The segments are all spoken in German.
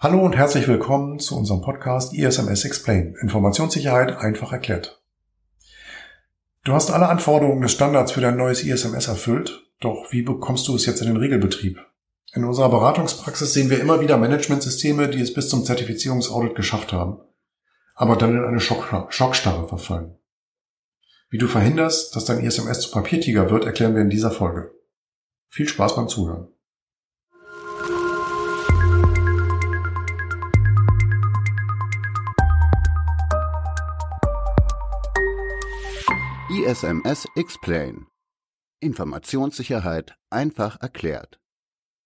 Hallo und herzlich willkommen zu unserem Podcast ISMS Explain. Informationssicherheit einfach erklärt. Du hast alle Anforderungen des Standards für dein neues ISMS erfüllt, doch wie bekommst du es jetzt in den Regelbetrieb? In unserer Beratungspraxis sehen wir immer wieder Managementsysteme, die es bis zum Zertifizierungsaudit geschafft haben, aber dann in eine Schock Schockstarre verfallen. Wie du verhinderst, dass dein ISMS zu Papiertiger wird, erklären wir in dieser Folge. Viel Spaß beim Zuhören. ISMS Explain. Informationssicherheit einfach erklärt.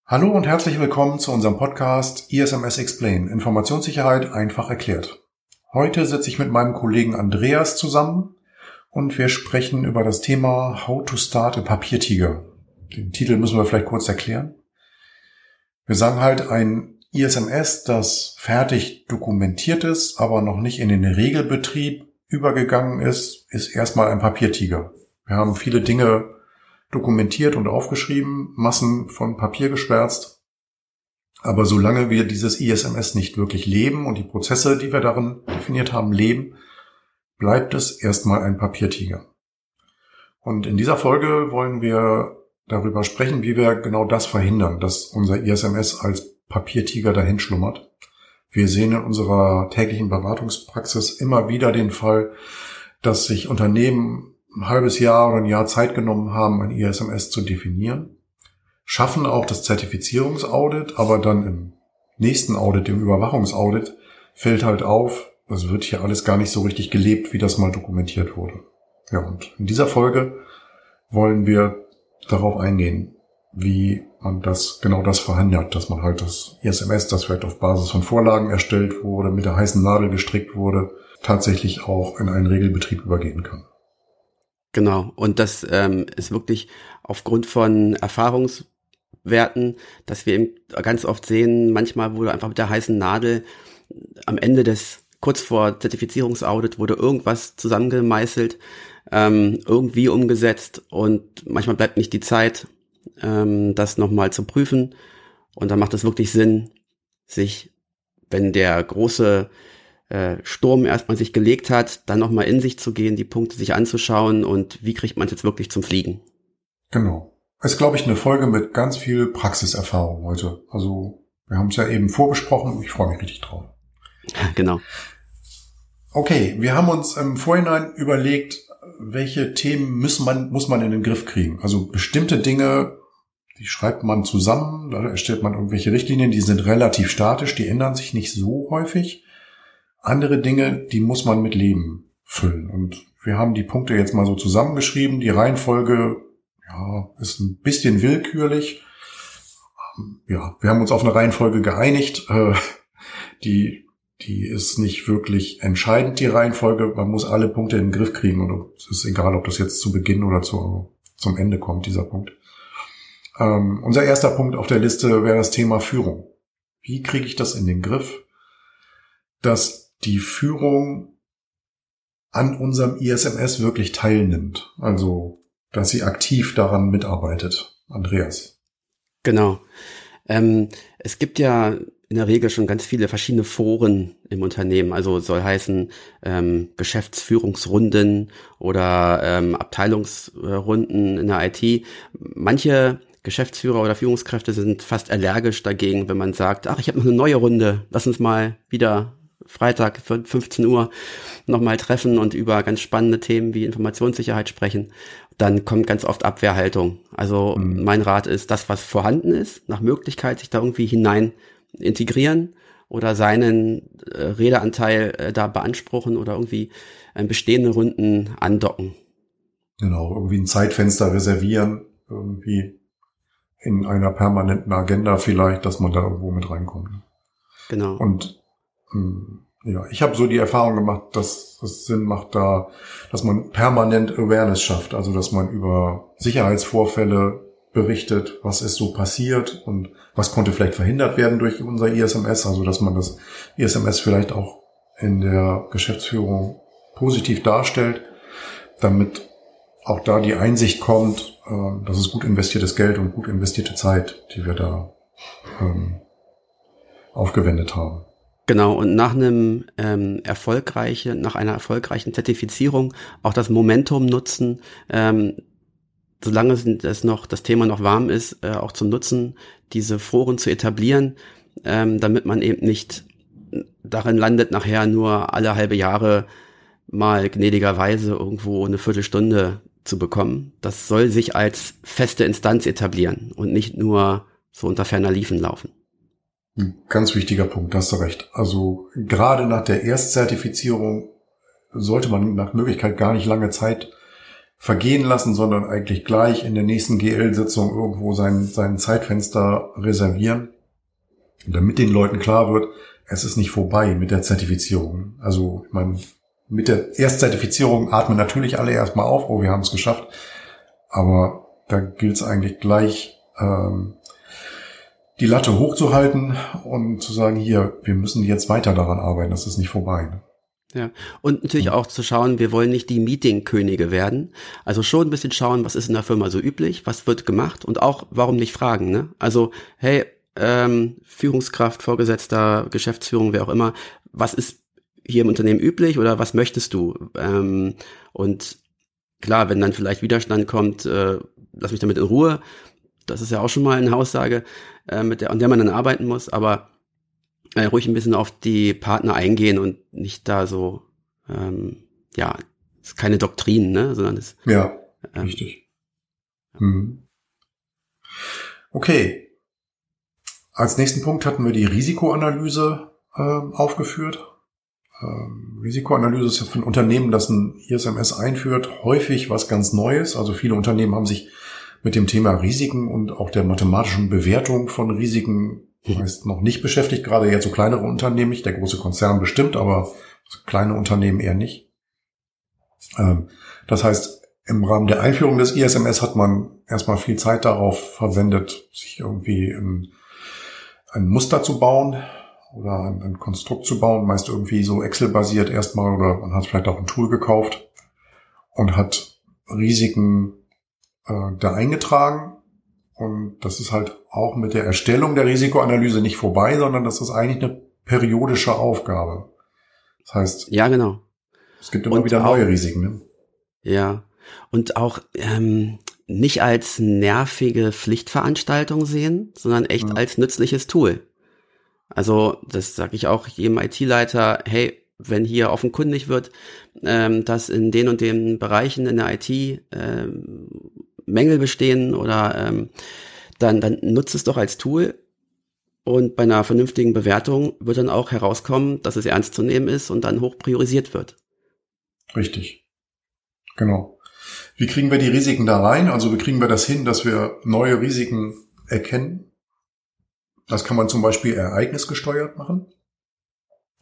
Hallo und herzlich willkommen zu unserem Podcast ISMS Explain. Informationssicherheit einfach erklärt. Heute sitze ich mit meinem Kollegen Andreas zusammen und wir sprechen über das Thema How to Start a Papiertiger. Den Titel müssen wir vielleicht kurz erklären. Wir sagen halt ein ISMS, das fertig dokumentiert ist, aber noch nicht in den Regelbetrieb übergegangen ist, ist erstmal ein Papiertiger. Wir haben viele Dinge dokumentiert und aufgeschrieben, Massen von Papier geschwärzt. Aber solange wir dieses ISMS nicht wirklich leben und die Prozesse, die wir darin definiert haben, leben, bleibt es erstmal ein Papiertiger. Und in dieser Folge wollen wir darüber sprechen, wie wir genau das verhindern, dass unser ISMS als Papiertiger dahin schlummert. Wir sehen in unserer täglichen Beratungspraxis immer wieder den Fall, dass sich Unternehmen ein halbes Jahr oder ein Jahr Zeit genommen haben, ein ISMS zu definieren, schaffen auch das Zertifizierungsaudit, aber dann im nächsten Audit, im Überwachungsaudit, fällt halt auf, es wird hier alles gar nicht so richtig gelebt, wie das mal dokumentiert wurde. Ja, und in dieser Folge wollen wir darauf eingehen, wie man das, genau das verhindert, dass man halt das ISMS, das vielleicht auf Basis von Vorlagen erstellt wurde, mit der heißen Nadel gestrickt wurde, tatsächlich auch in einen Regelbetrieb übergehen kann. Genau. Und das ähm, ist wirklich aufgrund von Erfahrungswerten, dass wir eben ganz oft sehen, manchmal wurde einfach mit der heißen Nadel am Ende des, kurz vor Zertifizierungsaudit wurde irgendwas zusammengemeißelt, ähm, irgendwie umgesetzt und manchmal bleibt nicht die Zeit, ähm, das nochmal zu prüfen. Und dann macht es wirklich Sinn, sich, wenn der große äh, Sturm erstmal sich gelegt hat, dann nochmal in sich zu gehen, die Punkte sich anzuschauen und wie kriegt man es jetzt wirklich zum Fliegen. Genau. Es ist, glaube ich, eine Folge mit ganz viel Praxiserfahrung heute. Also wir haben es ja eben vorbesprochen. Ich freue mich richtig drauf. Genau. Okay, wir haben uns im Vorhinein überlegt, welche Themen muss man, muss man in den Griff kriegen. Also bestimmte Dinge die schreibt man zusammen, da erstellt man irgendwelche Richtlinien, die sind relativ statisch, die ändern sich nicht so häufig. Andere Dinge, die muss man mit Leben füllen. Und wir haben die Punkte jetzt mal so zusammengeschrieben. Die Reihenfolge ja, ist ein bisschen willkürlich. Ja, wir haben uns auf eine Reihenfolge geeinigt. Äh, die, die ist nicht wirklich entscheidend, die Reihenfolge. Man muss alle Punkte in den Griff kriegen und es ist egal, ob das jetzt zu Beginn oder zu, zum Ende kommt, dieser Punkt. Ähm, unser erster Punkt auf der Liste wäre das Thema Führung. Wie kriege ich das in den Griff, dass die Führung an unserem ISMS wirklich teilnimmt? Also, dass sie aktiv daran mitarbeitet. Andreas. Genau. Ähm, es gibt ja in der Regel schon ganz viele verschiedene Foren im Unternehmen. Also soll heißen ähm, Geschäftsführungsrunden oder ähm, Abteilungsrunden in der IT. Manche Geschäftsführer oder Führungskräfte sind fast allergisch dagegen, wenn man sagt, ach, ich habe noch eine neue Runde, lass uns mal wieder Freitag 15 Uhr nochmal treffen und über ganz spannende Themen wie Informationssicherheit sprechen, dann kommt ganz oft Abwehrhaltung. Also mhm. mein Rat ist, das, was vorhanden ist, nach Möglichkeit sich da irgendwie hinein integrieren oder seinen äh, Redeanteil äh, da beanspruchen oder irgendwie äh, bestehende Runden andocken. Genau, irgendwie ein Zeitfenster reservieren, irgendwie in einer permanenten Agenda vielleicht, dass man da irgendwo mit reinkommt. Genau. Und hm, ja, ich habe so die Erfahrung gemacht, dass es Sinn macht, da, dass man permanent Awareness schafft, also dass man über Sicherheitsvorfälle berichtet, was ist so passiert und was konnte vielleicht verhindert werden durch unser ISMS, also dass man das ISMS vielleicht auch in der Geschäftsführung positiv darstellt, damit auch da die Einsicht kommt, äh, das ist gut investiertes Geld und gut investierte Zeit, die wir da ähm, aufgewendet haben. Genau, und nach einem ähm, erfolgreichen, nach einer erfolgreichen Zertifizierung auch das Momentum nutzen, ähm, solange es noch das Thema noch warm ist, äh, auch zum Nutzen, diese Foren zu etablieren, ähm, damit man eben nicht darin landet, nachher nur alle halbe Jahre mal gnädigerweise irgendwo eine Viertelstunde zu bekommen. Das soll sich als feste Instanz etablieren und nicht nur so unter ferner Liefen laufen. Ein ganz wichtiger Punkt, hast du recht. Also gerade nach der Erstzertifizierung sollte man nach Möglichkeit gar nicht lange Zeit vergehen lassen, sondern eigentlich gleich in der nächsten GL-Sitzung irgendwo sein, sein Zeitfenster reservieren, damit den Leuten klar wird, es ist nicht vorbei mit der Zertifizierung. Also man mit der Erstzertifizierung atmen natürlich alle erstmal auf, oh, wir haben es geschafft. Aber da gilt es eigentlich gleich, ähm, die Latte hochzuhalten und zu sagen, hier, wir müssen jetzt weiter daran arbeiten, das ist nicht vorbei. Ja, und natürlich auch zu schauen, wir wollen nicht die Meeting-Könige werden. Also schon ein bisschen schauen, was ist in der Firma so üblich, was wird gemacht und auch, warum nicht fragen, ne? Also, hey, ähm, Führungskraft, Vorgesetzter, Geschäftsführung, wer auch immer, was ist hier im Unternehmen üblich oder was möchtest du? Ähm, und klar, wenn dann vielleicht Widerstand kommt, äh, lass mich damit in Ruhe. Das ist ja auch schon mal eine Aussage, äh, mit der, an der man dann arbeiten muss, aber äh, ruhig ein bisschen auf die Partner eingehen und nicht da so, ähm, ja, ist keine Doktrin, ne, sondern es. Ja, ähm, richtig. Hm. Okay. Als nächsten Punkt hatten wir die Risikoanalyse äh, aufgeführt. Ähm, Risikoanalyse ist ja für ein Unternehmen, das ein ISMS einführt, häufig was ganz Neues. Also viele Unternehmen haben sich mit dem Thema Risiken und auch der mathematischen Bewertung von Risiken ist noch nicht beschäftigt, gerade jetzt so kleinere Unternehmen nicht, der große Konzern bestimmt, aber kleine Unternehmen eher nicht. Ähm, das heißt, im Rahmen der Einführung des ISMS hat man erstmal viel Zeit darauf verwendet, sich irgendwie ein, ein Muster zu bauen oder ein, ein Konstrukt zu bauen, meist irgendwie so Excel-basiert erstmal oder man hat vielleicht auch ein Tool gekauft und hat Risiken äh, da eingetragen und das ist halt auch mit der Erstellung der Risikoanalyse nicht vorbei, sondern das ist eigentlich eine periodische Aufgabe. Das heißt, ja, genau. Es gibt immer und wieder neue auch, Risiken. Ne? Ja. Und auch ähm, nicht als nervige Pflichtveranstaltung sehen, sondern echt ja. als nützliches Tool. Also, das sage ich auch jedem IT-Leiter, hey, wenn hier offenkundig wird, ähm, dass in den und den Bereichen in der IT ähm, Mängel bestehen oder ähm, dann, dann nutzt es doch als Tool und bei einer vernünftigen Bewertung wird dann auch herauskommen, dass es ernst zu nehmen ist und dann hoch priorisiert wird. Richtig. Genau. Wie kriegen wir die Risiken da rein? Also wie kriegen wir das hin, dass wir neue Risiken erkennen? Das kann man zum Beispiel ereignisgesteuert machen.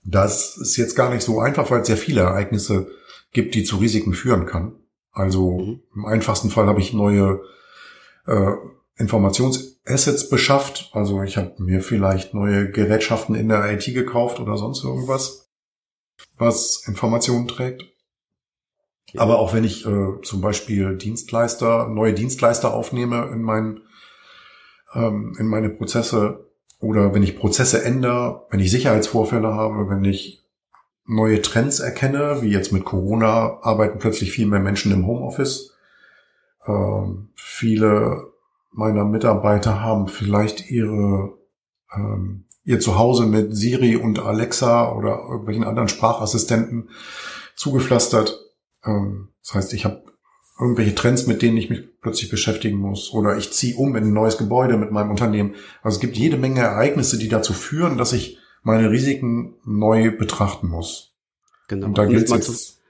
Das ist jetzt gar nicht so einfach, weil es sehr viele Ereignisse gibt, die zu Risiken führen kann. Also mhm. im einfachsten Fall habe ich neue äh, Informationsassets beschafft. Also ich habe mir vielleicht neue Gerätschaften in der IT gekauft oder sonst irgendwas, was Informationen trägt. Ja. Aber auch wenn ich äh, zum Beispiel Dienstleister, neue Dienstleister aufnehme in, mein, ähm, in meine Prozesse oder wenn ich Prozesse ändere, wenn ich Sicherheitsvorfälle habe, wenn ich neue Trends erkenne, wie jetzt mit Corona arbeiten plötzlich viel mehr Menschen im Homeoffice. Ähm, viele meiner Mitarbeiter haben vielleicht ihre ähm, ihr Zuhause mit Siri und Alexa oder irgendwelchen anderen Sprachassistenten zugepflastert. Ähm, das heißt, ich habe irgendwelche Trends, mit denen ich mich plötzlich beschäftigen muss. Oder ich ziehe um in ein neues Gebäude mit meinem Unternehmen. Also es gibt jede Menge Ereignisse, die dazu führen, dass ich meine Risiken neu betrachten muss. Genau. Und da gilt es jetzt.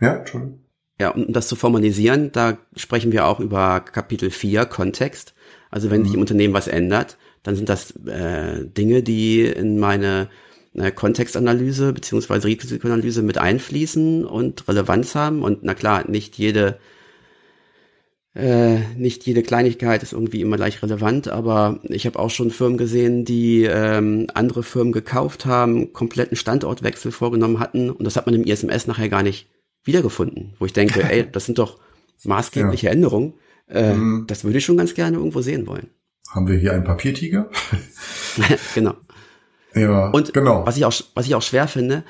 Ja, Entschuldigung. Ja, um das zu formalisieren, da sprechen wir auch über Kapitel 4, Kontext. Also wenn mhm. sich im Unternehmen was ändert, dann sind das äh, Dinge, die in meine äh, Kontextanalyse beziehungsweise Risikoanalyse mit einfließen und Relevanz haben. Und na klar, nicht jede äh, nicht jede Kleinigkeit ist irgendwie immer gleich relevant, aber ich habe auch schon Firmen gesehen, die ähm, andere Firmen gekauft haben, kompletten Standortwechsel vorgenommen hatten und das hat man im ISMS nachher gar nicht wiedergefunden, wo ich denke, ey, das sind doch maßgebliche ja. Änderungen. Äh, mhm. Das würde ich schon ganz gerne irgendwo sehen wollen. Haben wir hier einen Papiertiger? genau. Ja, und genau. was ich auch was ich auch schwer finde,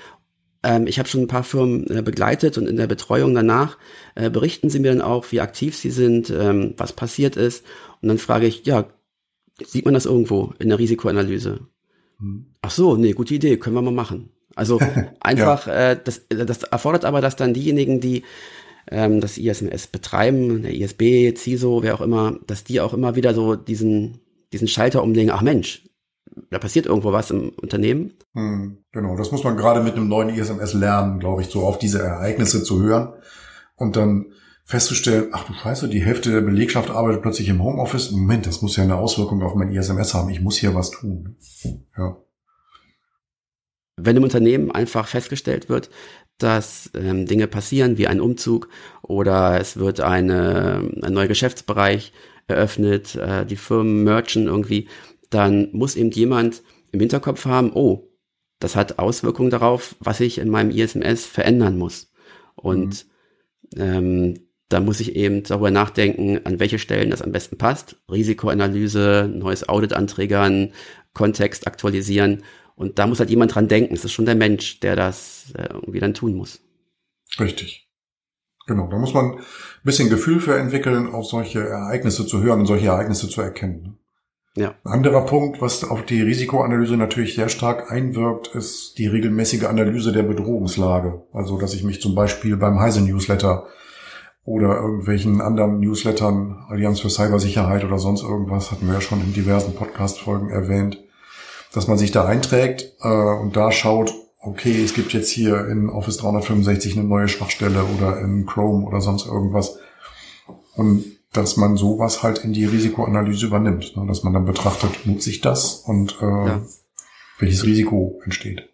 ähm, ich habe schon ein paar Firmen äh, begleitet und in der Betreuung danach äh, berichten sie mir dann auch, wie aktiv sie sind, ähm, was passiert ist. Und dann frage ich, ja, sieht man das irgendwo in der Risikoanalyse? Hm. Ach so, nee, gute Idee, können wir mal machen. Also einfach, ja. äh, das, das erfordert aber, dass dann diejenigen, die ähm, das ISMS betreiben, der ISB, CISO, wer auch immer, dass die auch immer wieder so diesen, diesen Schalter umlegen, ach Mensch, da passiert irgendwo was im Unternehmen. Hm, genau, das muss man gerade mit einem neuen ISMS lernen, glaube ich, so auf diese Ereignisse zu hören und dann festzustellen, ach du Scheiße, die Hälfte der Belegschaft arbeitet plötzlich im Homeoffice. Moment, das muss ja eine Auswirkung auf mein ISMS haben. Ich muss hier was tun. Ja. Wenn im Unternehmen einfach festgestellt wird, dass ähm, Dinge passieren wie ein Umzug oder es wird eine, ein neuer Geschäftsbereich eröffnet, äh, die Firmen merchen irgendwie, dann muss eben jemand im Hinterkopf haben, oh, das hat Auswirkungen darauf, was ich in meinem ISMS verändern muss. Und mhm. ähm, da muss ich eben darüber nachdenken, an welche Stellen das am besten passt. Risikoanalyse, neues Audit anträgern, Kontext aktualisieren und da muss halt jemand dran denken. Es ist schon der Mensch, der das äh, irgendwie dann tun muss. Richtig. Genau, da muss man ein bisschen Gefühl für entwickeln, auf solche Ereignisse zu hören und solche Ereignisse zu erkennen. Ja. Ein anderer Punkt, was auf die Risikoanalyse natürlich sehr stark einwirkt, ist die regelmäßige Analyse der Bedrohungslage. Also, dass ich mich zum Beispiel beim Heise Newsletter oder irgendwelchen anderen Newslettern, Allianz für Cybersicherheit oder sonst irgendwas, hatten wir ja schon in diversen Podcast-Folgen erwähnt, dass man sich da einträgt äh, und da schaut, okay, es gibt jetzt hier in Office 365 eine neue Schwachstelle oder in Chrome oder sonst irgendwas. Und dass man sowas halt in die Risikoanalyse übernimmt, ne? dass man dann betrachtet, nutze ich das und äh, ja. welches Risiko entsteht.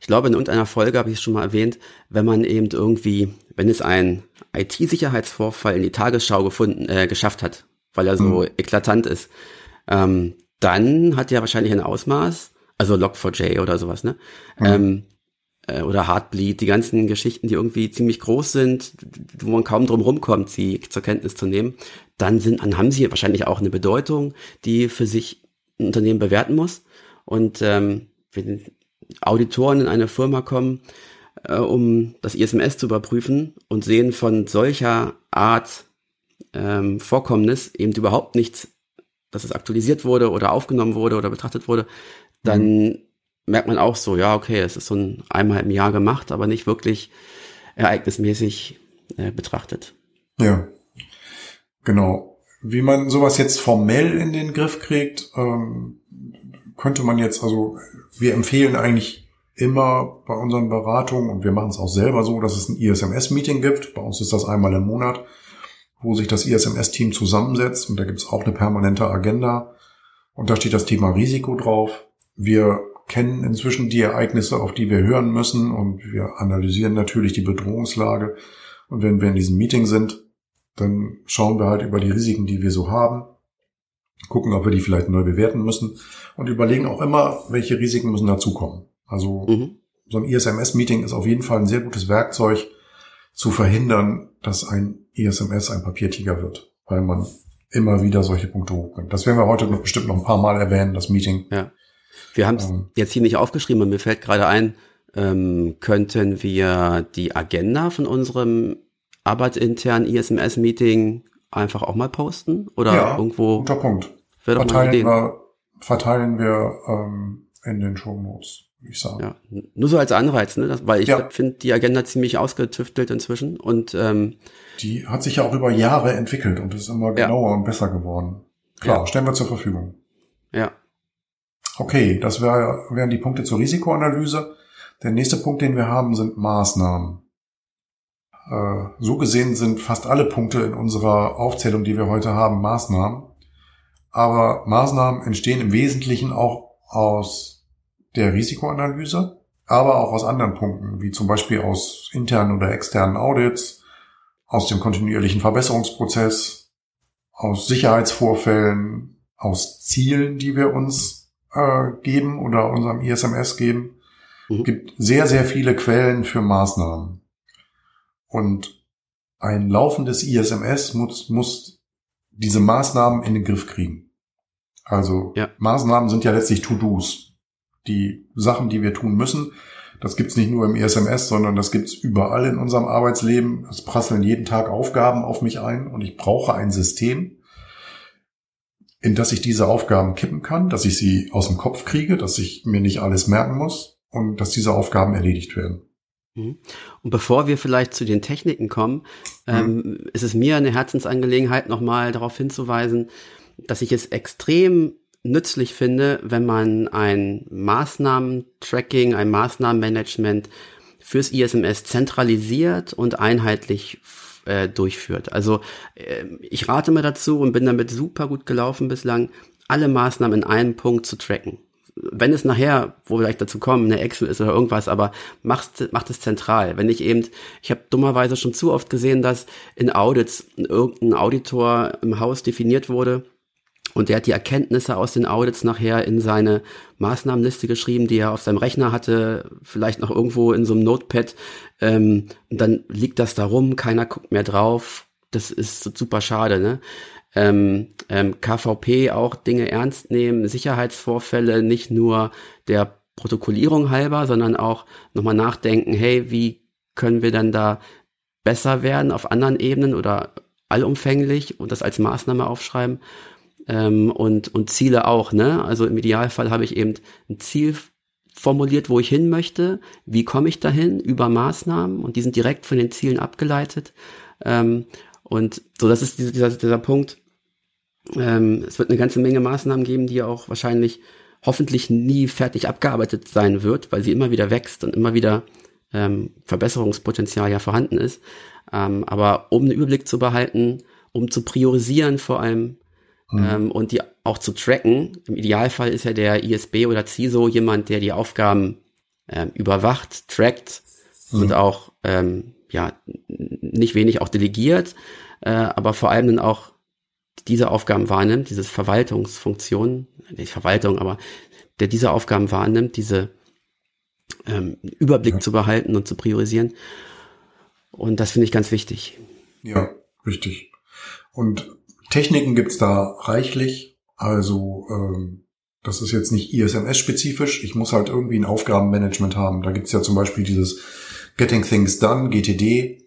Ich glaube, in irgendeiner Folge habe ich es schon mal erwähnt, wenn man eben irgendwie, wenn es ein IT-Sicherheitsvorfall in die Tagesschau gefunden, äh, geschafft hat, weil er so mhm. eklatant ist, ähm, dann hat er wahrscheinlich ein Ausmaß, also Log4j oder sowas, ne? Mhm. Ähm, äh, oder Heartbleed, die ganzen Geschichten, die irgendwie ziemlich groß sind, wo man kaum drum rumkommt, sie zur Kenntnis zu nehmen, dann sind, dann haben sie wahrscheinlich auch eine Bedeutung, die für sich ein Unternehmen bewerten muss. Und ähm, wenn Auditoren in eine Firma kommen, äh, um das ISMS zu überprüfen und sehen von solcher Art ähm, Vorkommnis eben überhaupt nichts dass es aktualisiert wurde oder aufgenommen wurde oder betrachtet wurde, dann mhm. Merkt man auch so, ja, okay, es ist so ein einmal im Jahr gemacht, aber nicht wirklich ereignismäßig äh, betrachtet. Ja, genau. Wie man sowas jetzt formell in den Griff kriegt, ähm, könnte man jetzt, also wir empfehlen eigentlich immer bei unseren Beratungen und wir machen es auch selber so, dass es ein ISMS-Meeting gibt. Bei uns ist das einmal im Monat wo sich das ISMS-Team zusammensetzt und da gibt es auch eine permanente Agenda und da steht das Thema Risiko drauf. Wir kennen inzwischen die Ereignisse, auf die wir hören müssen und wir analysieren natürlich die Bedrohungslage und wenn wir in diesem Meeting sind, dann schauen wir halt über die Risiken, die wir so haben, gucken, ob wir die vielleicht neu bewerten müssen und überlegen auch immer, welche Risiken müssen dazukommen. Also mhm. so ein ISMS-Meeting ist auf jeden Fall ein sehr gutes Werkzeug zu verhindern, dass ein ESMS ein Papiertiger wird, weil man immer wieder solche Punkte hochbringt. Das werden wir heute noch bestimmt noch ein paar Mal erwähnen, das Meeting. Ja. Wir haben es ähm, jetzt hier nicht aufgeschrieben, und mir fällt gerade ein, ähm, könnten wir die Agenda von unserem arbeitsinternen ISMS-Meeting einfach auch mal posten? Oder ja, irgendwo? Guter Punkt. Verteilen wir, verteilen wir ähm, in den Show Notes ich sagen. Ja, nur so als Anreiz, ne? Das, weil ich ja. finde die Agenda ziemlich ausgetüftelt inzwischen und ähm, die hat sich ja auch über Jahre entwickelt und ist immer genauer ja. und besser geworden. Klar, stellen wir zur Verfügung. Ja. Okay, das wär, wären die Punkte zur Risikoanalyse. Der nächste Punkt, den wir haben, sind Maßnahmen. Äh, so gesehen sind fast alle Punkte in unserer Aufzählung, die wir heute haben, Maßnahmen. Aber Maßnahmen entstehen im Wesentlichen auch aus der Risikoanalyse, aber auch aus anderen Punkten, wie zum Beispiel aus internen oder externen Audits, aus dem kontinuierlichen Verbesserungsprozess, aus Sicherheitsvorfällen, aus Zielen, die wir uns äh, geben oder unserem ISMS geben. Mhm. Gibt sehr, sehr viele Quellen für Maßnahmen. Und ein laufendes ISMS muss, muss diese Maßnahmen in den Griff kriegen. Also ja. Maßnahmen sind ja letztlich To-Dos. die Sachen, die wir tun müssen. Das gibt's nicht nur im ESMS, sondern das gibt's überall in unserem Arbeitsleben. Es prasseln jeden Tag Aufgaben auf mich ein und ich brauche ein System, in das ich diese Aufgaben kippen kann, dass ich sie aus dem Kopf kriege, dass ich mir nicht alles merken muss und dass diese Aufgaben erledigt werden. Mhm. Und bevor wir vielleicht zu den Techniken kommen, ähm, mhm. ist es mir eine Herzensangelegenheit, nochmal darauf hinzuweisen, dass ich es extrem nützlich finde, wenn man ein Maßnahmen-Tracking, ein Maßnahmenmanagement fürs ISMS zentralisiert und einheitlich äh, durchführt. Also äh, ich rate mir dazu und bin damit super gut gelaufen bislang, alle Maßnahmen in einem Punkt zu tracken wenn es nachher, wo wir gleich dazu kommen, eine Excel ist oder irgendwas, aber macht, macht es zentral. Wenn ich eben, ich habe dummerweise schon zu oft gesehen, dass in Audits irgendein Auditor im Haus definiert wurde und der hat die Erkenntnisse aus den Audits nachher in seine Maßnahmenliste geschrieben, die er auf seinem Rechner hatte, vielleicht noch irgendwo in so einem Notepad. Ähm, und dann liegt das da rum, keiner guckt mehr drauf. Das ist super schade, ne? ähm, ähm, KVP auch Dinge ernst nehmen, Sicherheitsvorfälle nicht nur der Protokollierung halber, sondern auch nochmal nachdenken, hey, wie können wir dann da besser werden auf anderen Ebenen oder allumfänglich und das als Maßnahme aufschreiben ähm, und, und Ziele auch, ne? Also im Idealfall habe ich eben ein Ziel formuliert, wo ich hin möchte, wie komme ich dahin über Maßnahmen und die sind direkt von den Zielen abgeleitet. Ähm, und so, das ist dieser, dieser Punkt, ähm, es wird eine ganze Menge Maßnahmen geben, die auch wahrscheinlich hoffentlich nie fertig abgearbeitet sein wird, weil sie immer wieder wächst und immer wieder ähm, Verbesserungspotenzial ja vorhanden ist. Ähm, aber um einen Überblick zu behalten, um zu priorisieren vor allem mhm. ähm, und die auch zu tracken, im Idealfall ist ja der ISB oder CISO jemand, der die Aufgaben ähm, überwacht, trackt mhm. und auch ähm, ja nicht wenig auch delegiert, äh, aber vor allem dann auch diese Aufgaben wahrnimmt, dieses Verwaltungsfunktion, nicht Verwaltung, aber der diese Aufgaben wahrnimmt, diese ähm, Überblick ja. zu behalten und zu priorisieren. Und das finde ich ganz wichtig. Ja, richtig. Und Techniken gibt's da reichlich. Also ähm, das ist jetzt nicht ISMS-spezifisch. Ich muss halt irgendwie ein Aufgabenmanagement haben. Da gibt's ja zum Beispiel dieses Getting Things Done, GTD.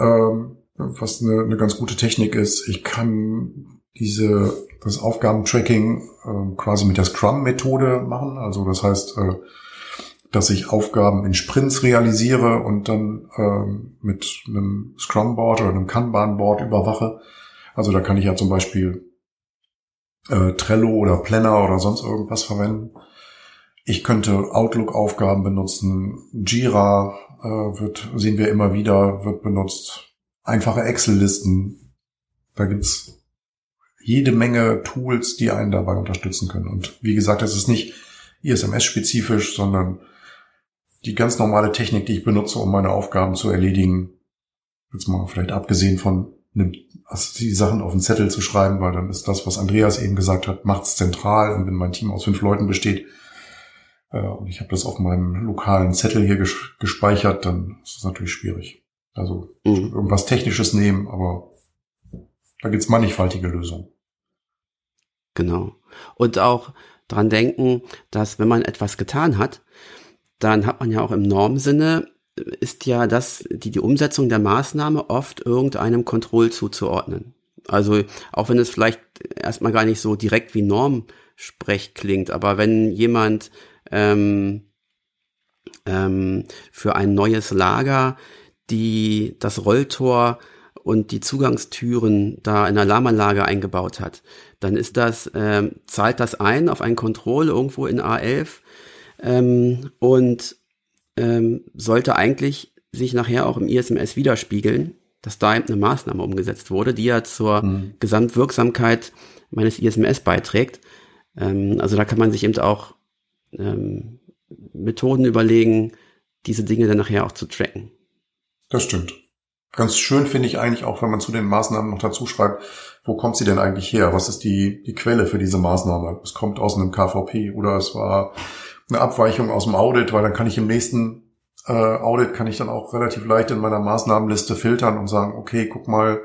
Ähm, was eine, eine ganz gute Technik ist. Ich kann diese das Aufgabentracking äh, quasi mit der Scrum-Methode machen. Also das heißt, äh, dass ich Aufgaben in Sprints realisiere und dann äh, mit einem Scrum-Board oder einem Kanban-Board überwache. Also da kann ich ja zum Beispiel äh, Trello oder Planner oder sonst irgendwas verwenden. Ich könnte Outlook-Aufgaben benutzen. Jira äh, wird, sehen wir immer wieder, wird benutzt einfache Excel-Listen. Da gibt's jede Menge Tools, die einen dabei unterstützen können. Und wie gesagt, das ist nicht ISMS-spezifisch, sondern die ganz normale Technik, die ich benutze, um meine Aufgaben zu erledigen. Jetzt mal vielleicht abgesehen von also die Sachen auf den Zettel zu schreiben, weil dann ist das, was Andreas eben gesagt hat, macht's zentral. Und wenn mein Team aus fünf Leuten besteht äh, und ich habe das auf meinem lokalen Zettel hier gespeichert, dann ist das natürlich schwierig. Also mhm. irgendwas Technisches nehmen, aber da gibt's mannigfaltige Lösungen. Genau. Und auch dran denken, dass wenn man etwas getan hat, dann hat man ja auch im Normsinne ist ja das, die, die Umsetzung der Maßnahme oft irgendeinem Kontroll zuzuordnen. Also auch wenn es vielleicht erstmal gar nicht so direkt wie Normsprech klingt, aber wenn jemand ähm, ähm, für ein neues Lager die das Rolltor und die Zugangstüren da in der Alarmanlage eingebaut hat, dann ist das, ähm, zahlt das ein auf ein Control irgendwo in A11 ähm, und ähm, sollte eigentlich sich nachher auch im ISMS widerspiegeln, dass da eben eine Maßnahme umgesetzt wurde, die ja zur mhm. Gesamtwirksamkeit meines ISMS beiträgt. Ähm, also da kann man sich eben auch ähm, Methoden überlegen, diese Dinge dann nachher auch zu tracken. Das stimmt. Ganz schön finde ich eigentlich auch, wenn man zu den Maßnahmen noch dazu schreibt, wo kommt sie denn eigentlich her? Was ist die, die Quelle für diese Maßnahme? Es kommt aus einem KVP oder es war eine Abweichung aus dem Audit, weil dann kann ich im nächsten äh, Audit kann ich dann auch relativ leicht in meiner Maßnahmenliste filtern und sagen, okay, guck mal,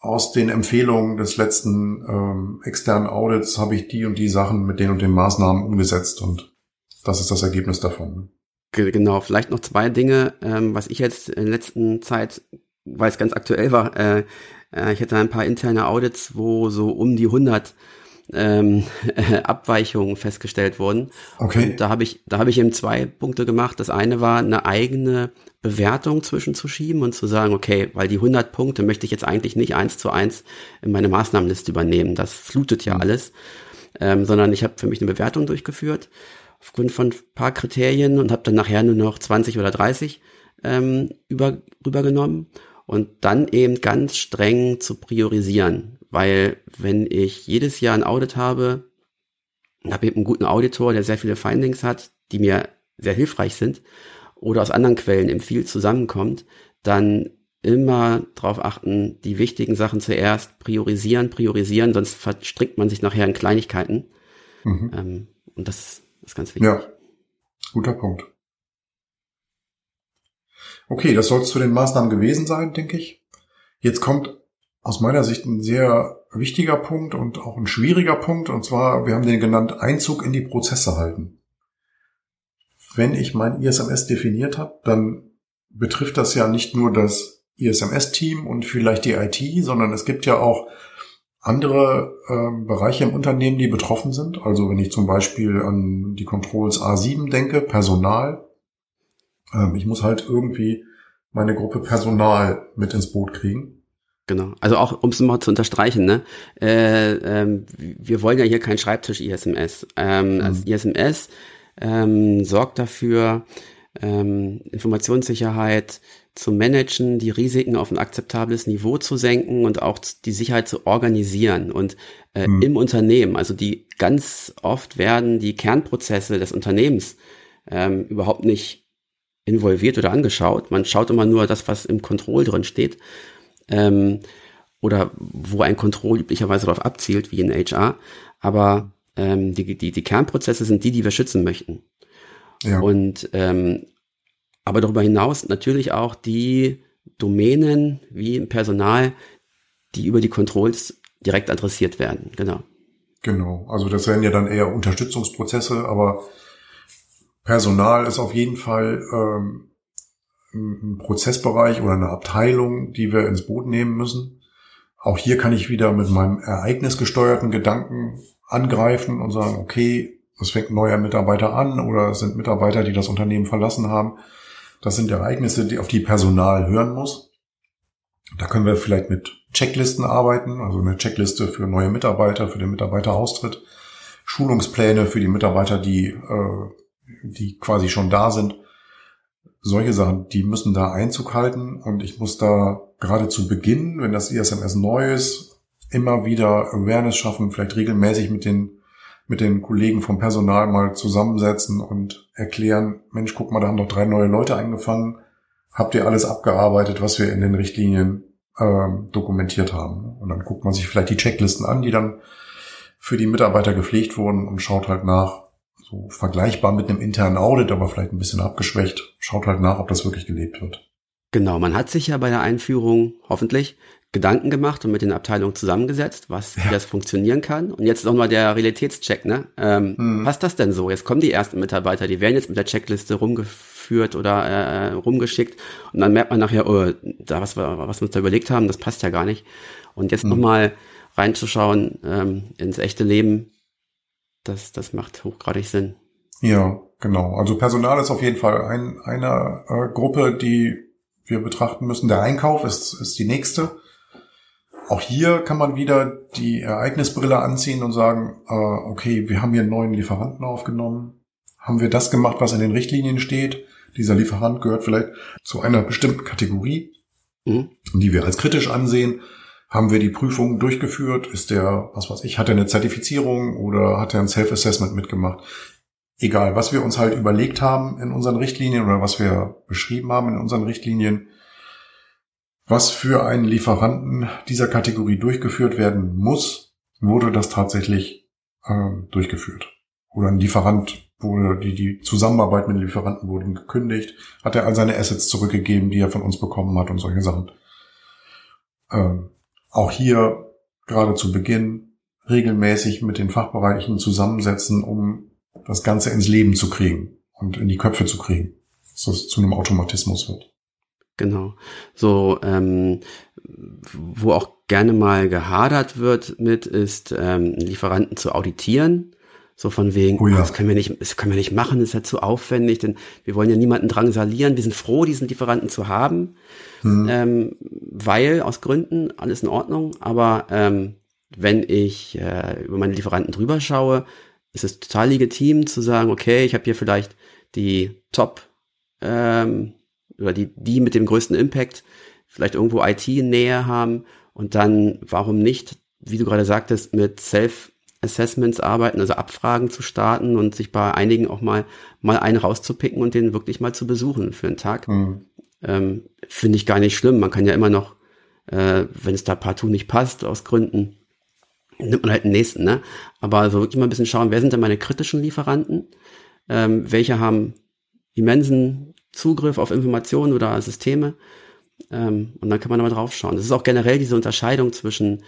aus den Empfehlungen des letzten ähm, externen Audits habe ich die und die Sachen mit den und den Maßnahmen umgesetzt und das ist das Ergebnis davon. Genau, vielleicht noch zwei Dinge, ähm, was ich jetzt in der letzten Zeit, weil es ganz aktuell war, äh, äh, ich hatte ein paar interne Audits, wo so um die 100 ähm, Abweichungen festgestellt wurden. Okay. Und da habe ich, da habe ich eben zwei Punkte gemacht. Das eine war eine eigene Bewertung zwischenzuschieben und zu sagen, okay, weil die 100 Punkte möchte ich jetzt eigentlich nicht eins zu eins in meine Maßnahmenliste übernehmen. Das flutet ja mhm. alles, ähm, sondern ich habe für mich eine Bewertung durchgeführt aufgrund von paar Kriterien und habe dann nachher nur noch 20 oder 30 ähm, über, rübergenommen und dann eben ganz streng zu priorisieren. Weil wenn ich jedes Jahr ein Audit habe, habe ich einen guten Auditor, der sehr viele Findings hat, die mir sehr hilfreich sind, oder aus anderen Quellen im viel zusammenkommt, dann immer darauf achten, die wichtigen Sachen zuerst priorisieren, priorisieren, sonst verstrickt man sich nachher in Kleinigkeiten. Mhm. Ähm, und das ist ganz wichtig. Ja, guter Punkt. Okay, das soll es zu den Maßnahmen gewesen sein, denke ich. Jetzt kommt aus meiner Sicht ein sehr wichtiger Punkt und auch ein schwieriger Punkt. Und zwar, wir haben den genannt, Einzug in die Prozesse halten. Wenn ich mein ISMS definiert habe, dann betrifft das ja nicht nur das ISMS-Team und vielleicht die IT, sondern es gibt ja auch andere äh, Bereiche im Unternehmen, die betroffen sind. Also wenn ich zum Beispiel an die Controls A7 denke, Personal. Ähm, ich muss halt irgendwie meine Gruppe Personal mit ins Boot kriegen. Genau. Also auch, um es mal zu unterstreichen, ne? Äh, ähm, wir wollen ja hier kein Schreibtisch-ISMS. Ähm, mhm. Also ISMS ähm, sorgt dafür, ähm, Informationssicherheit zu managen, die Risiken auf ein akzeptables Niveau zu senken und auch die Sicherheit zu organisieren. Und äh, mhm. im Unternehmen, also die ganz oft werden die Kernprozesse des Unternehmens ähm, überhaupt nicht involviert oder angeschaut. Man schaut immer nur das, was im Control drin steht ähm, oder wo ein Control üblicherweise darauf abzielt, wie in HR. Aber ähm, die, die, die Kernprozesse sind die, die wir schützen möchten. Ja. Und ähm, aber darüber hinaus natürlich auch die Domänen wie im Personal, die über die Controls direkt adressiert werden. Genau. Genau. Also das wären ja dann eher Unterstützungsprozesse, aber Personal ist auf jeden Fall ähm, ein Prozessbereich oder eine Abteilung, die wir ins Boot nehmen müssen. Auch hier kann ich wieder mit meinem ereignisgesteuerten Gedanken angreifen und sagen, okay, es fängt ein neuer Mitarbeiter an oder es sind Mitarbeiter, die das Unternehmen verlassen haben. Das sind Ereignisse, die auf die Personal hören muss. Da können wir vielleicht mit Checklisten arbeiten, also eine Checkliste für neue Mitarbeiter, für den Mitarbeiteraustritt, Schulungspläne für die Mitarbeiter, die, äh, die quasi schon da sind solche Sachen, die müssen da Einzug halten und ich muss da gerade zu Beginn, wenn das ISMS neu ist, immer wieder Awareness schaffen, vielleicht regelmäßig mit den mit den Kollegen vom Personal mal zusammensetzen und erklären, Mensch, guck mal, da haben doch drei neue Leute eingefangen. Habt ihr alles abgearbeitet, was wir in den Richtlinien ähm, dokumentiert haben? Und dann guckt man sich vielleicht die Checklisten an, die dann für die Mitarbeiter gepflegt wurden und schaut halt nach, so vergleichbar mit einem internen Audit, aber vielleicht ein bisschen abgeschwächt. Schaut halt nach, ob das wirklich gelebt wird. Genau, man hat sich ja bei der Einführung hoffentlich Gedanken gemacht und mit den Abteilungen zusammengesetzt, was ja. wie das funktionieren kann. Und jetzt nochmal der Realitätscheck, ne? Ähm, hm. Passt das denn so? Jetzt kommen die ersten Mitarbeiter, die werden jetzt mit der Checkliste rumgeführt oder äh, rumgeschickt und dann merkt man nachher, oh, da was wir, was wir uns da überlegt haben, das passt ja gar nicht. Und jetzt hm. nochmal reinzuschauen ähm, ins echte Leben, das, das macht hochgradig Sinn. Ja, genau. Also Personal ist auf jeden Fall ein, eine äh, Gruppe, die wir betrachten müssen. Der Einkauf ist, ist die nächste. Auch hier kann man wieder die Ereignisbrille anziehen und sagen, äh, okay, wir haben hier einen neuen Lieferanten aufgenommen. Haben wir das gemacht, was in den Richtlinien steht? Dieser Lieferant gehört vielleicht zu einer bestimmten Kategorie, mhm. die wir als kritisch ansehen. Haben wir die Prüfung durchgeführt? Ist der, was weiß ich, hat er eine Zertifizierung oder hat er ein Self-Assessment mitgemacht? Egal, was wir uns halt überlegt haben in unseren Richtlinien oder was wir beschrieben haben in unseren Richtlinien, was für einen Lieferanten dieser Kategorie durchgeführt werden muss, wurde das tatsächlich äh, durchgeführt. Oder ein Lieferant wurde, die, die Zusammenarbeit mit Lieferanten wurde gekündigt, hat er all seine Assets zurückgegeben, die er von uns bekommen hat und solche Sachen. Ähm, auch hier gerade zu Beginn regelmäßig mit den Fachbereichen zusammensetzen, um das Ganze ins Leben zu kriegen und in die Köpfe zu kriegen, dass das zu einem Automatismus wird. Genau. So, ähm, wo auch gerne mal gehadert wird mit, ist ähm, Lieferanten zu auditieren. So von wegen, Oh ja. das können wir nicht, das können wir nicht machen, das ist ja zu aufwendig, denn wir wollen ja niemanden drangsalieren. Wir sind froh, diesen Lieferanten zu haben, Hm. ähm, weil aus Gründen alles in Ordnung. Aber ähm, wenn ich äh, über meine Lieferanten drüber schaue, ist es total legitim zu sagen, okay, ich habe hier vielleicht die Top ähm, oder die, die mit dem größten Impact, vielleicht irgendwo IT in Nähe haben und dann, warum nicht, wie du gerade sagtest, mit Self-Assessments arbeiten, also Abfragen zu starten und sich bei einigen auch mal, mal einen rauszupicken und den wirklich mal zu besuchen für einen Tag. Hm. Ähm, Finde ich gar nicht schlimm. Man kann ja immer noch, äh, wenn es da partout nicht passt, aus Gründen, nimmt man halt den nächsten, ne? Aber so wirklich mal ein bisschen schauen, wer sind denn meine kritischen Lieferanten? Ähm, welche haben immensen Zugriff auf Informationen oder Systeme? Ähm, und dann kann man da mal drauf schauen. Das ist auch generell diese Unterscheidung zwischen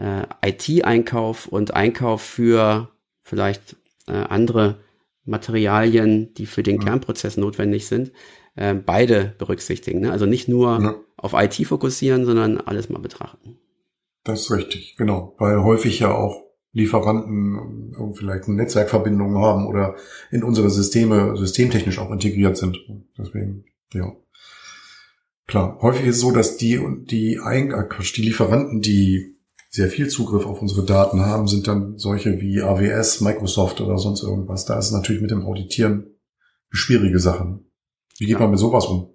äh, IT-Einkauf und Einkauf für vielleicht äh, andere Materialien, die für den Mhm. Kernprozess notwendig sind, äh, beide berücksichtigen. Ne? Also nicht nur Ja. auf IT fokussieren, sondern alles mal betrachten. Das ist richtig, genau. Weil häufig ja auch Lieferanten vielleicht eine Netzwerkverbindung haben oder in unsere Systeme systemtechnisch auch integriert sind. Deswegen, ja. Klar, häufig ist es so, dass die die, Ein äh, Quatsch, die Lieferanten, die sehr viel Zugriff auf unsere Daten haben, sind dann solche wie AWS, Microsoft oder sonst irgendwas. Da ist natürlich mit dem Auditieren schwierige Sache. Wie geht Ja. man mit sowas um?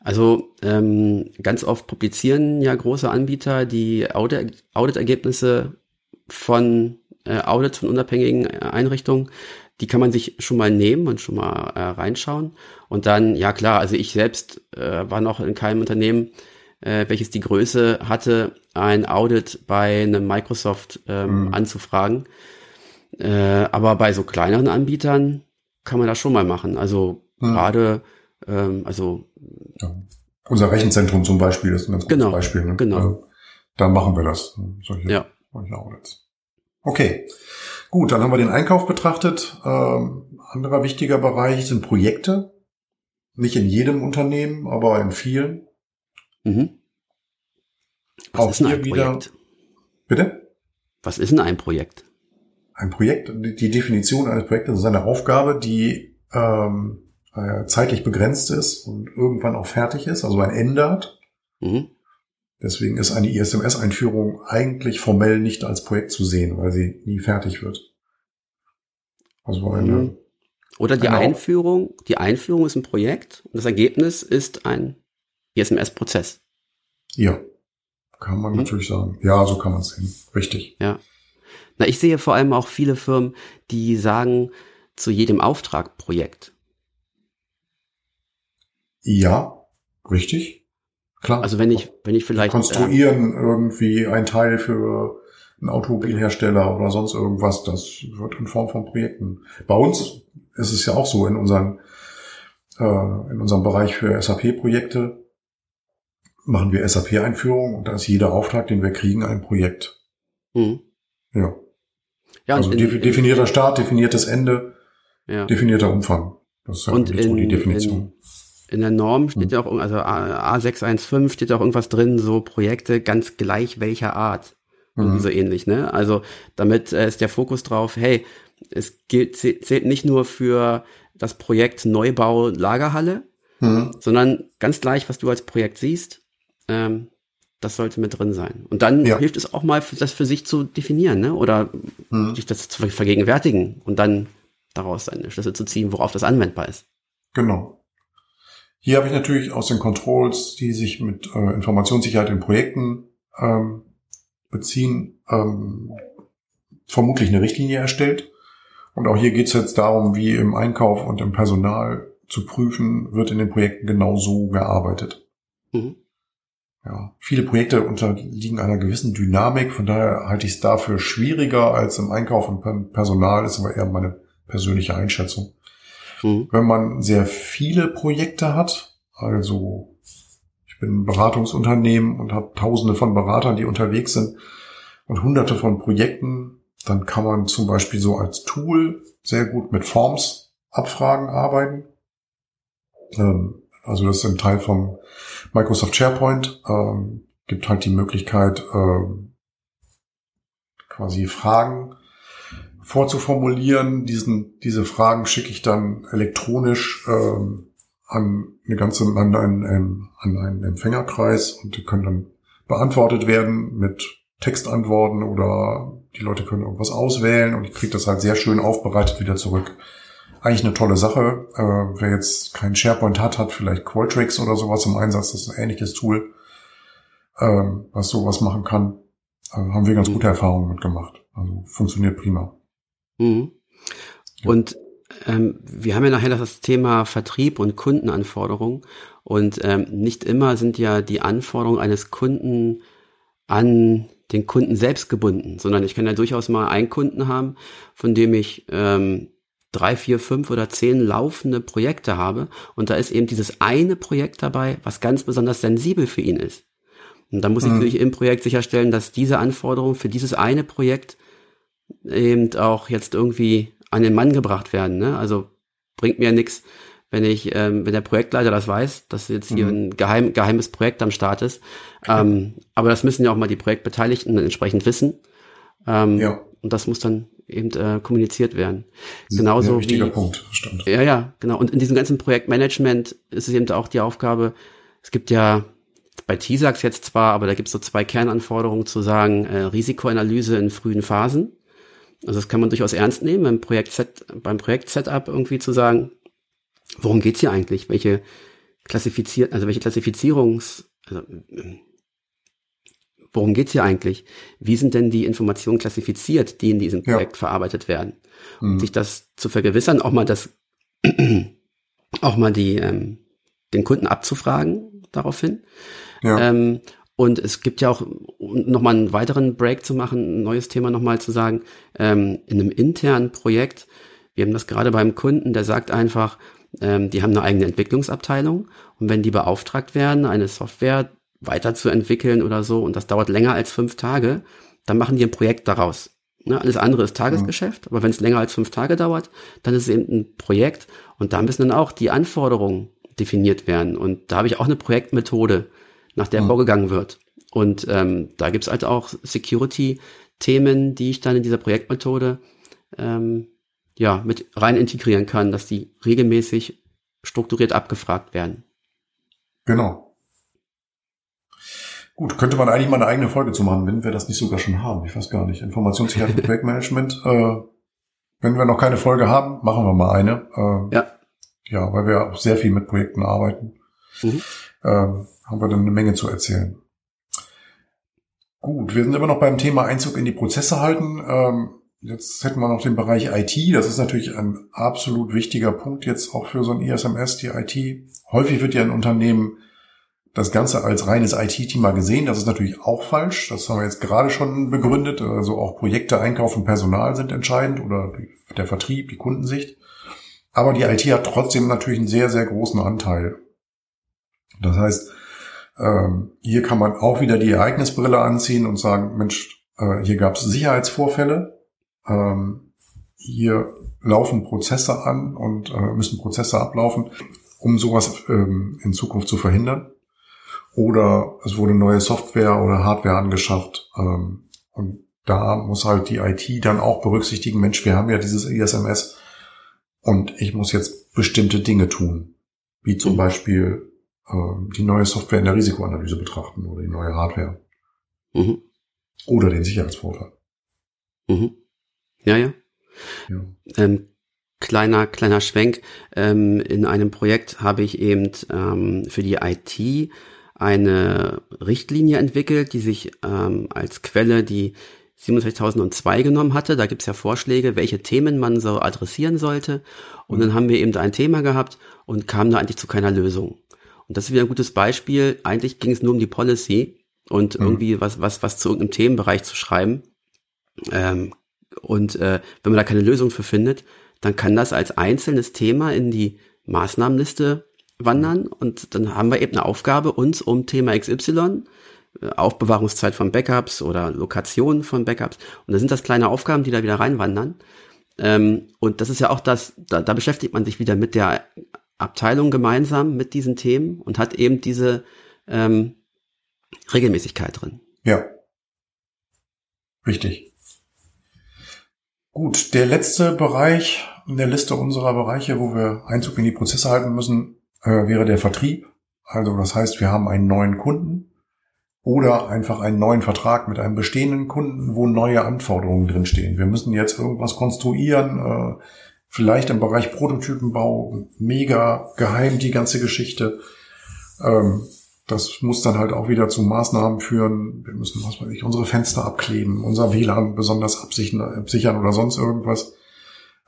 Also ähm, ganz oft publizieren ja große Anbieter die Audit- Auditergebnisse von äh, Audits von unabhängigen äh, Einrichtungen. Die kann man sich schon mal nehmen und schon mal äh, reinschauen. Und dann, ja klar, also ich selbst äh, war noch in keinem Unternehmen, äh, welches die Größe hatte, ein Audit bei einem Microsoft ähm, Mhm. anzufragen. Äh, aber bei so kleineren Anbietern kann man das schon mal machen. Also Mhm. gerade, ähm, also Ja. Unser Rechenzentrum zum Beispiel ist ein ganz gutes Genau, Beispiel. Ne? genau. Da, da machen wir das. Solche, Ja. solche Audits. Okay. Gut, dann haben wir den Einkauf betrachtet. Ähm, anderer wichtiger Bereich sind Projekte. Nicht in jedem Unternehmen, aber in vielen. Mhm. Was Auch ist denn ein Projekt? Bitte? Was ist denn ein Projekt? Ein Projekt, die Definition eines Projektes ist eine Aufgabe, die ähm, äh, zeitlich begrenzt ist und irgendwann auch fertig ist, also ein Ende hat. Mhm. Deswegen ist eine ISMS-Einführung eigentlich formell nicht als Projekt zu sehen, weil sie nie fertig wird. Also eine, Mhm. Oder die. Einführung. Die Einführung ist ein Projekt und das Ergebnis ist ein ISMS-Prozess. ja, kann man Mhm. natürlich sagen. Ja, so kann man es sehen. Richtig. Ja. Na, ich sehe vor allem auch viele Firmen, die sagen zu jedem Auftrag Projekt. Ja, richtig. Klar. Also wenn ich, wenn ich vielleicht. äh, konstruieren irgendwie ein Teil für einen Automobilhersteller oder sonst irgendwas, das wird in Form von Projekten. Bei uns ist es ja auch so in unseren äh, in unserem Bereich für SAP-Projekte machen wir SAP-Einführung und da ist jeder Auftrag, den wir kriegen, ein Projekt. mhm. Ja. ja, also defi- in, definierter Start, definiertes Ende, ja. definierter Umfang. Das ist ja Und eigentlich so die in- Definition. In der Norm steht Hm. ja auch, also A- A615 steht ja auch irgendwas drin, so Projekte ganz gleich welcher Art. Mhm. so ähnlich, ne? Also damit äh, ist der Fokus drauf, hey, es gilt, zäh- zählt nicht nur für das Projekt Neubau Lagerhalle, Mhm. sondern ganz gleich, was du als Projekt siehst, ähm, das sollte mit drin sein. Und dann Ja. hilft es auch mal, das für sich zu definieren, ne? Oder Mhm. sich das zu ver- vergegenwärtigen und dann daraus seine Schlüsse zu ziehen, worauf das anwendbar ist. Genau. Hier habe ich natürlich aus den Controls, die sich mit äh, Informationssicherheit in Projekten ähm, beziehen, ähm, vermutlich eine Richtlinie erstellt. Und auch hier geht es jetzt darum, wie im Einkauf und im Personal zu prüfen, wird in den Projekten genau so gearbeitet. Mhm. Ja, viele Projekte unterliegen einer gewissen Dynamik, von daher halte ich es dafür schwieriger als im Einkauf und Personal, ist aber eher meine persönliche Einschätzung. Mhm. Wenn man sehr viele Projekte hat, also ich bin ein Beratungsunternehmen und habe tausende von Beratern, die unterwegs sind und hunderte von Projekten, dann kann man zum Beispiel so als Tool sehr gut mit Forms Abfragen arbeiten. Ähm, also das ist ein Teil vom Microsoft SharePoint. Ähm, gibt halt die Möglichkeit, ähm, quasi Fragen vorzuformulieren. Diesen, diese Fragen schicke ich dann elektronisch ähm, an eine ganze an einen, an einen Empfängerkreis und die können dann beantwortet werden mit Textantworten oder die Leute können irgendwas auswählen und ich kriege das halt sehr schön aufbereitet wieder zurück. Eigentlich eine tolle Sache. Äh, wer jetzt keinen SharePoint hat, hat vielleicht Qualtrics oder sowas im Einsatz. Das ist ein ähnliches Tool, ähm, was sowas machen kann. Äh, haben wir ganz gute Erfahrungen mitgemacht. Also funktioniert prima. Mhm. Und ähm, wir haben ja nachher das Thema Vertrieb und Kundenanforderungen. Und ähm, nicht immer sind ja die Anforderungen eines Kunden an den Kunden selbst gebunden, sondern ich kann ja durchaus mal einen Kunden haben, von dem ich ähm, drei, vier, fünf oder zehn laufende Projekte habe. Und da ist eben dieses eine Projekt dabei, was ganz besonders sensibel für ihn ist. Und da muss ich mhm. natürlich im Projekt sicherstellen, dass diese Anforderungen für dieses eine Projekt eben auch jetzt irgendwie an den Mann gebracht werden. Ne? Also bringt mir nichts, wenn ich, ähm, wenn der Projektleiter das weiß, dass jetzt hier mhm. ein geheim, geheimes Projekt am Start ist. Ähm, aber das müssen ja auch mal die Projektbeteiligten entsprechend wissen. Ähm, ja. Und das muss dann eben äh, kommuniziert werden. Genauso ein wichtiger wie, Punkt, stimmt. Ja, ja, genau. Und in diesem ganzen Projektmanagement ist es eben auch die Aufgabe, es gibt ja bei TISAX jetzt zwar, aber da gibt es so zwei Kernanforderungen zu sagen, äh, Risikoanalyse in frühen Phasen. Also das kann man durchaus ernst nehmen, beim Projekt Set, beim Projekt Setup irgendwie zu sagen, worum geht's hier eigentlich? Welche klassifiziert, also welche Klassifizierungs, also, worum geht's hier eigentlich? Wie sind denn die Informationen klassifiziert, die in diesem Projekt ja. verarbeitet werden? Mhm. Und sich das zu vergewissern, auch mal das, auch mal die, ähm, den Kunden abzufragen daraufhin. Ja. Ähm, und es gibt ja auch, um nochmal einen weiteren Break zu machen, ein neues Thema nochmal zu sagen, ähm, in einem internen Projekt, wir haben das gerade beim Kunden, der sagt einfach, ähm, die haben eine eigene Entwicklungsabteilung und wenn die beauftragt werden, eine Software weiterzuentwickeln oder so, und das dauert länger als fünf Tage, dann machen die ein Projekt daraus. Ne, alles andere ist Tagesgeschäft, mhm. aber wenn es länger als fünf Tage dauert, dann ist es eben ein Projekt und da müssen dann auch die Anforderungen definiert werden. Und da habe ich auch eine Projektmethode, nach der mhm. vorgegangen wird. Und ähm, da gibt's halt auch Security-Themen, die ich dann in dieser Projektmethode ähm, ja mit rein integrieren kann, dass die regelmäßig strukturiert abgefragt werden. Genau. Gut, könnte man eigentlich mal eine eigene Folge zu machen, wenn wir das nicht sogar schon haben. Ich weiß gar nicht. Informationssicherheit und Projektmanagement. Äh, wenn wir noch keine Folge haben, machen wir mal eine. Äh, ja. Ja, weil wir auch sehr viel mit Projekten arbeiten. Mhm. Ähm, haben wir dann eine Menge zu erzählen. Gut, wir sind immer noch beim Thema Einzug in die Prozesse halten. Ähm, jetzt hätten wir noch den Bereich IT. Das ist natürlich ein absolut wichtiger Punkt jetzt auch für so ein ISMS, die IT. Häufig wird ja ein Unternehmen das Ganze als reines IT-Thema gesehen. Das ist natürlich auch falsch. Das haben wir jetzt gerade schon begründet. Also auch Projekte, Einkauf und Personal sind entscheidend oder der Vertrieb, die Kundensicht. Aber die IT hat trotzdem natürlich einen sehr, sehr großen Anteil. Das heißt, ähm, hier kann man auch wieder die Ereignisbrille anziehen und sagen, Mensch, äh, hier gab es Sicherheitsvorfälle, ähm, hier laufen Prozesse an und äh, müssen Prozesse ablaufen, um sowas ähm, in Zukunft zu verhindern. Oder es wurde neue Software oder Hardware angeschafft. Ähm, und da muss halt die IT dann auch berücksichtigen, Mensch, wir haben ja dieses ISMS und ich muss jetzt bestimmte Dinge tun. Wie zum mhm. Beispiel ähm, die neue Software in der Risikoanalyse betrachten oder die neue Hardware. Mhm. Oder den Sicherheitsvorfall. Mhm. Ja, ja. ja. Ähm, kleiner, kleiner Schwenk. Ähm, in einem Projekt habe ich eben ähm, für die IT eine Richtlinie entwickelt, die sich ähm, als Quelle die 27002 genommen hatte. Da gibt's ja Vorschläge, welche Themen man so adressieren sollte. Und dann haben wir eben da ein Thema gehabt und kamen da eigentlich zu keiner Lösung. Und das ist wieder ein gutes Beispiel. Eigentlich ging es nur um die Policy und mhm. irgendwie was, was, was zu irgendeinem Themenbereich zu schreiben. Ähm, und äh, wenn man da keine Lösung für findet, dann kann das als einzelnes Thema in die Maßnahmenliste wandern und dann haben wir eben eine Aufgabe, uns um Thema XY Aufbewahrungszeit von Backups oder Lokation von Backups. Und da sind das kleine Aufgaben, die da wieder reinwandern. Ähm, und das ist ja auch das, da, da beschäftigt man sich wieder mit der Abteilung gemeinsam mit diesen Themen und hat eben diese ähm, Regelmäßigkeit drin. Ja. Richtig. Gut, der letzte Bereich in der Liste unserer Bereiche, wo wir Einzug in die Prozesse halten müssen, äh, wäre der Vertrieb. Also das heißt, wir haben einen neuen Kunden oder einfach einen neuen Vertrag mit einem bestehenden Kunden, wo neue Anforderungen drinstehen. Wir müssen jetzt irgendwas konstruieren, äh, vielleicht im Bereich Prototypenbau, mega geheim die ganze Geschichte. Ähm, das muss dann halt auch wieder zu Maßnahmen führen. Wir müssen, was weiß ich, unsere Fenster abkleben, unser WLAN besonders absichern oder sonst irgendwas.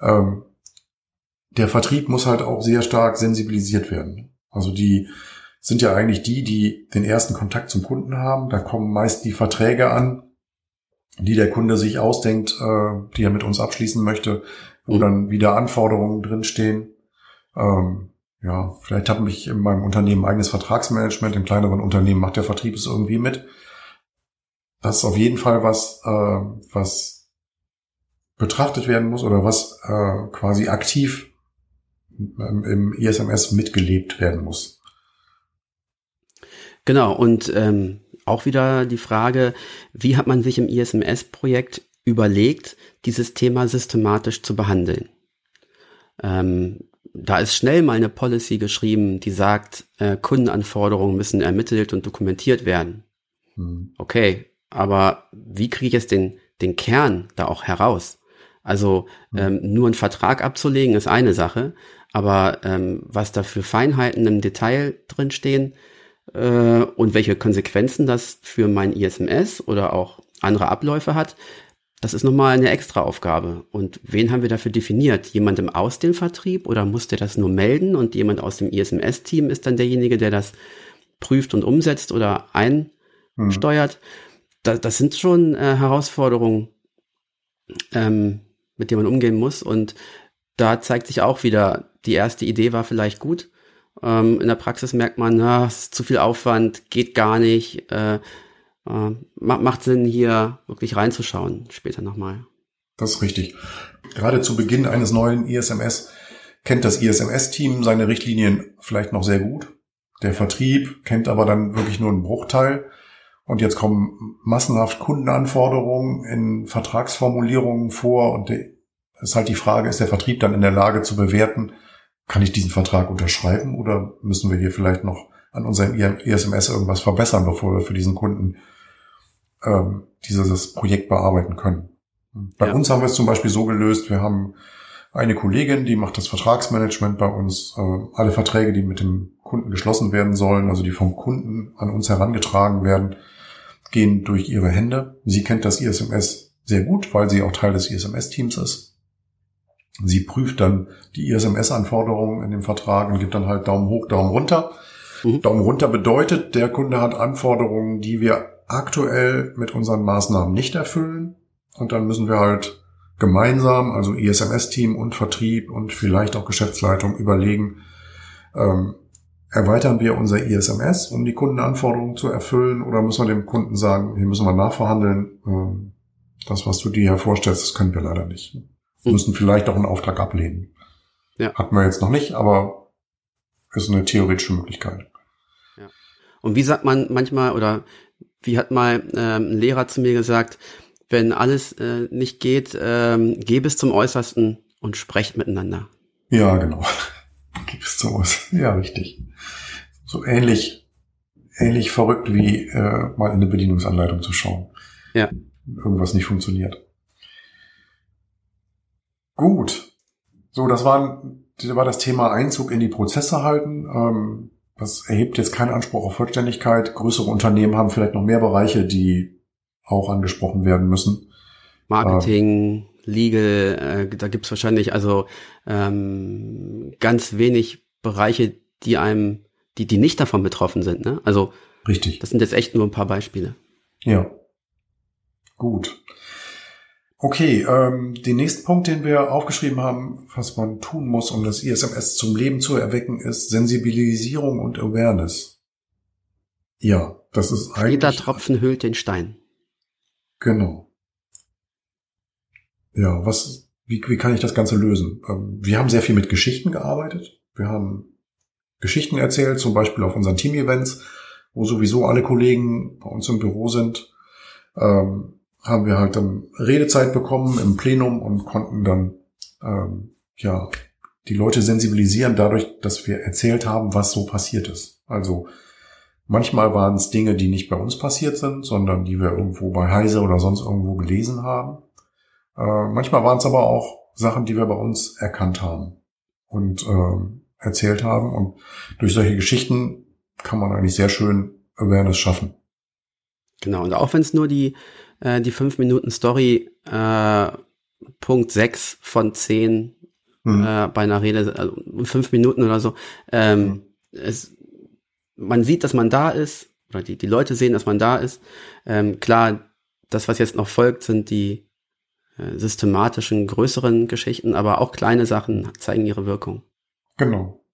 Ähm, der Vertrieb muss halt auch sehr stark sensibilisiert werden. Also die sind ja eigentlich die, die den ersten Kontakt zum Kunden haben. Da kommen meist die Verträge an, die der Kunde sich ausdenkt, äh, die er mit uns abschließen möchte, wo mhm. dann wieder Anforderungen drinstehen. Ähm, ja, vielleicht habe ich in meinem Unternehmen eigenes Vertragsmanagement, in kleineren Unternehmen macht der Vertrieb es irgendwie mit. Das ist auf jeden Fall was, äh, was betrachtet werden muss oder was äh, quasi aktiv im ISMS mitgelebt werden muss. Genau, und ähm, auch wieder die Frage, wie hat man sich im ISMS-Projekt überlegt, dieses Thema systematisch zu behandeln? Ähm, da ist schnell mal eine Policy geschrieben, die sagt, äh, Kundenanforderungen müssen ermittelt und dokumentiert werden. Hm. Okay, aber wie kriege ich jetzt den, den Kern da auch heraus? Also hm. ähm, nur einen Vertrag abzulegen ist eine Sache, aber ähm, was da für Feinheiten im Detail drinstehen, äh, und welche Konsequenzen das für mein ISMS oder auch andere Abläufe hat, das ist nochmal eine extra Aufgabe. Und wen haben wir dafür definiert? Jemandem aus dem Vertrieb oder muss der das nur melden und jemand aus dem ISMS-Team ist dann derjenige, der das prüft und umsetzt oder einsteuert? Hm. Das, das sind schon äh, Herausforderungen, ähm, mit denen man umgehen muss. Und da zeigt sich auch wieder, die erste Idee war vielleicht gut, ähm, in der Praxis merkt man, na, es ist zu viel Aufwand, geht gar nicht. Äh, äh, macht Sinn, hier wirklich reinzuschauen, später nochmal. Das ist richtig. Gerade zu Beginn eines neuen ISMS kennt das ISMS-Team seine Richtlinien vielleicht noch sehr gut. Der Vertrieb kennt aber dann wirklich nur einen Bruchteil. Und jetzt kommen massenhaft Kundenanforderungen in Vertragsformulierungen vor. Und es ist halt die Frage, ist der Vertrieb dann in der Lage zu bewerten, kann ich diesen Vertrag unterschreiben oder müssen wir hier vielleicht noch an unserem ISMS irgendwas verbessern, bevor wir für diesen Kunden ähm, dieses Projekt bearbeiten können. Bei ja. uns haben wir es zum Beispiel so gelöst, wir haben eine Kollegin, die macht das Vertragsmanagement bei uns. Äh, alle Verträge, die mit dem Kunden geschlossen werden sollen, also die vom Kunden an uns herangetragen werden, gehen durch ihre Hände. Sie kennt das ISMS sehr gut, weil sie auch Teil des ISMS-Teams ist. Sie prüft dann die ISMS-Anforderungen in dem Vertrag und gibt dann halt Daumen hoch, Daumen runter. Mhm. Daumen runter bedeutet, der Kunde hat Anforderungen, die wir aktuell mit unseren Maßnahmen nicht erfüllen. Und dann müssen wir halt gemeinsam, also ISMS-Team und Vertrieb und vielleicht auch Geschäftsleitung überlegen, ähm, erweitern wir unser ISMS, um die Kundenanforderungen zu erfüllen, oder müssen wir dem Kunden sagen, hier müssen wir nachverhandeln, ähm, das, was du dir hier vorstellst, das können wir leider nicht. Hm. Müssen vielleicht auch einen Auftrag ablehnen. Ja. Hatten wir jetzt noch nicht, aber ist eine theoretische Möglichkeit. Ja. Und wie sagt man manchmal oder wie hat mal ähm, ein Lehrer zu mir gesagt, wenn alles äh, nicht geht, ähm, geh bis zum Äußersten und sprecht miteinander. Ja, genau. Geh bis zum Äußersten. Ja, richtig. So ähnlich, ähnlich verrückt wie äh, mal in eine Bedienungsanleitung zu schauen. Ja. Irgendwas nicht funktioniert. Gut. So, das war, das war das Thema Einzug in die Prozesse halten. Ähm, das erhebt jetzt keinen Anspruch auf Vollständigkeit. Größere Unternehmen haben vielleicht noch mehr Bereiche, die auch angesprochen werden müssen. Marketing, äh, Legal, äh, da gibt's wahrscheinlich also ähm, ganz wenig Bereiche, die einem, die, die nicht davon betroffen sind. Ne? Also richtig. Das sind jetzt echt nur ein paar Beispiele. Ja. Gut. Okay, ähm, den nächsten Punkt, den wir aufgeschrieben haben, was man tun muss, um das ISMS zum Leben zu erwecken, ist Sensibilisierung und Awareness. Ja, das ist eigentlich. Jeder Tropfen hüllt den Stein. Genau. Ja, was, wie, wie kann ich das Ganze lösen? Ähm, wir haben sehr viel mit Geschichten gearbeitet. Wir haben Geschichten erzählt, zum Beispiel auf unseren Team-Events, wo sowieso alle Kollegen bei uns im Büro sind. Ähm, haben wir halt dann Redezeit bekommen im Plenum und konnten dann ähm, ja die Leute sensibilisieren dadurch, dass wir erzählt haben, was so passiert ist. Also manchmal waren es Dinge, die nicht bei uns passiert sind, sondern die wir irgendwo bei Heise oder sonst irgendwo gelesen haben. Äh, manchmal waren es aber auch Sachen, die wir bei uns erkannt haben und äh, erzählt haben. Und durch solche Geschichten kann man eigentlich sehr schön Awareness schaffen. Genau, und auch wenn es nur die, äh, die 5 Minuten Story äh, Punkt 6 von 10 mhm. äh, bei einer Rede, also fünf Minuten oder so, ähm, mhm. es, man sieht, dass man da ist, oder die, die Leute sehen, dass man da ist. Ähm, klar, das, was jetzt noch folgt, sind die äh, systematischen, größeren Geschichten, aber auch kleine Sachen zeigen ihre Wirkung. Genau.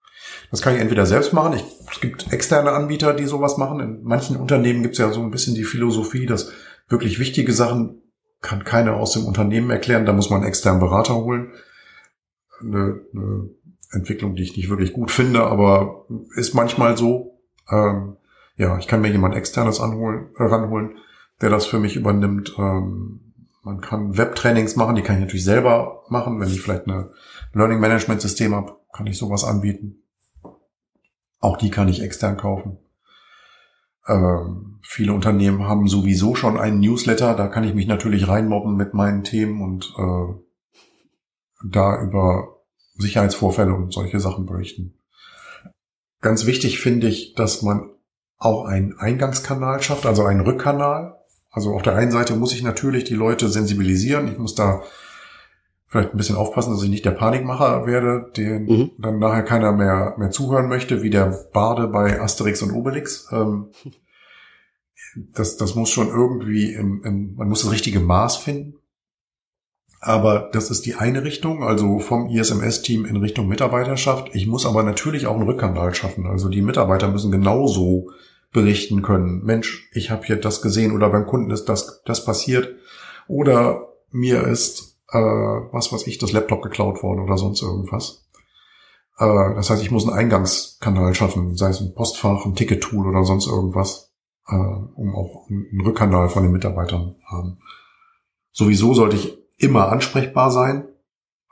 Das kann ich entweder selbst machen. Ich, es gibt externe Anbieter, die sowas machen. In manchen Unternehmen gibt es ja so ein bisschen die Philosophie, dass wirklich wichtige Sachen kann keiner aus dem Unternehmen erklären. Da muss man einen externen Berater holen. Eine, eine Entwicklung, die ich nicht wirklich gut finde, aber ist manchmal so. Ähm, ja, ich kann mir jemand externes anholen, äh, ranholen, der das für mich übernimmt. Ähm, man kann Webtrainings machen, die kann ich natürlich selber machen, wenn ich vielleicht eine Learning Management System habe kann ich sowas anbieten. Auch die kann ich extern kaufen. Ähm, viele Unternehmen haben sowieso schon einen Newsletter, da kann ich mich natürlich reinmobben mit meinen Themen und äh, da über Sicherheitsvorfälle und solche Sachen berichten. Ganz wichtig finde ich, dass man auch einen Eingangskanal schafft, also einen Rückkanal. Also auf der einen Seite muss ich natürlich die Leute sensibilisieren. Ich muss da vielleicht ein bisschen aufpassen, dass ich nicht der Panikmacher werde, den mhm. dann nachher keiner mehr, mehr zuhören möchte, wie der Bade bei Asterix und Obelix. Ähm, das, das muss schon irgendwie, in, in, man muss das richtige Maß finden. Aber das ist die eine Richtung, also vom ISMS-Team in Richtung Mitarbeiterschaft. Ich muss aber natürlich auch einen Rückkanal schaffen. Also die Mitarbeiter müssen genauso berichten können. Mensch, ich habe hier das gesehen oder beim Kunden ist das, das passiert. Oder mir ist äh, was weiß ich, das Laptop geklaut worden oder sonst irgendwas. Äh, das heißt, ich muss einen Eingangskanal schaffen, sei es ein Postfach, ein Ticket-Tool oder sonst irgendwas, äh, um auch einen Rückkanal von den Mitarbeitern haben. Sowieso sollte ich immer ansprechbar sein.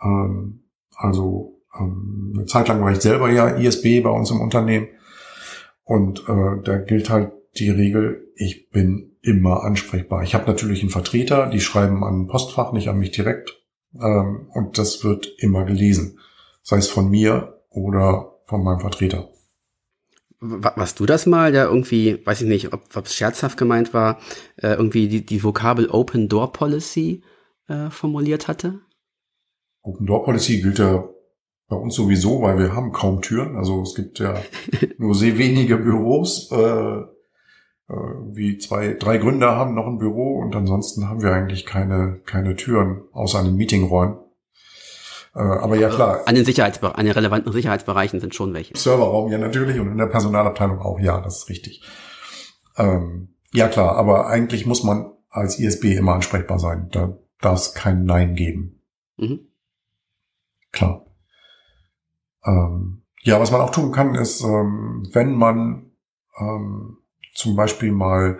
Ähm, also ähm, eine Zeit lang war ich selber ja ISB bei uns im Unternehmen und äh, da gilt halt die Regel, ich bin immer ansprechbar. Ich habe natürlich einen Vertreter, die schreiben an Postfach, nicht an mich direkt. Ähm, und das wird immer gelesen. Sei es von mir oder von meinem Vertreter. Was du das mal, der irgendwie, weiß ich nicht, ob es scherzhaft gemeint war, äh, irgendwie die, die Vokabel Open Door Policy äh, formuliert hatte? Open Door Policy gilt ja bei uns sowieso, weil wir haben kaum Türen. Also es gibt ja nur sehr wenige Büros. Äh, wie zwei, drei Gründer haben noch ein Büro und ansonsten haben wir eigentlich keine, keine Türen außer an den Meetingräumen. Äh, aber ja klar. An den Sicherheitsbereichen, an den relevanten Sicherheitsbereichen sind schon welche. Serverraum ja natürlich und in der Personalabteilung auch, ja, das ist richtig. Ähm, ja klar, aber eigentlich muss man als ISB immer ansprechbar sein. Da darf es kein Nein geben. Mhm. Klar. Ähm, ja, was man auch tun kann, ist, ähm, wenn man ähm, zum Beispiel mal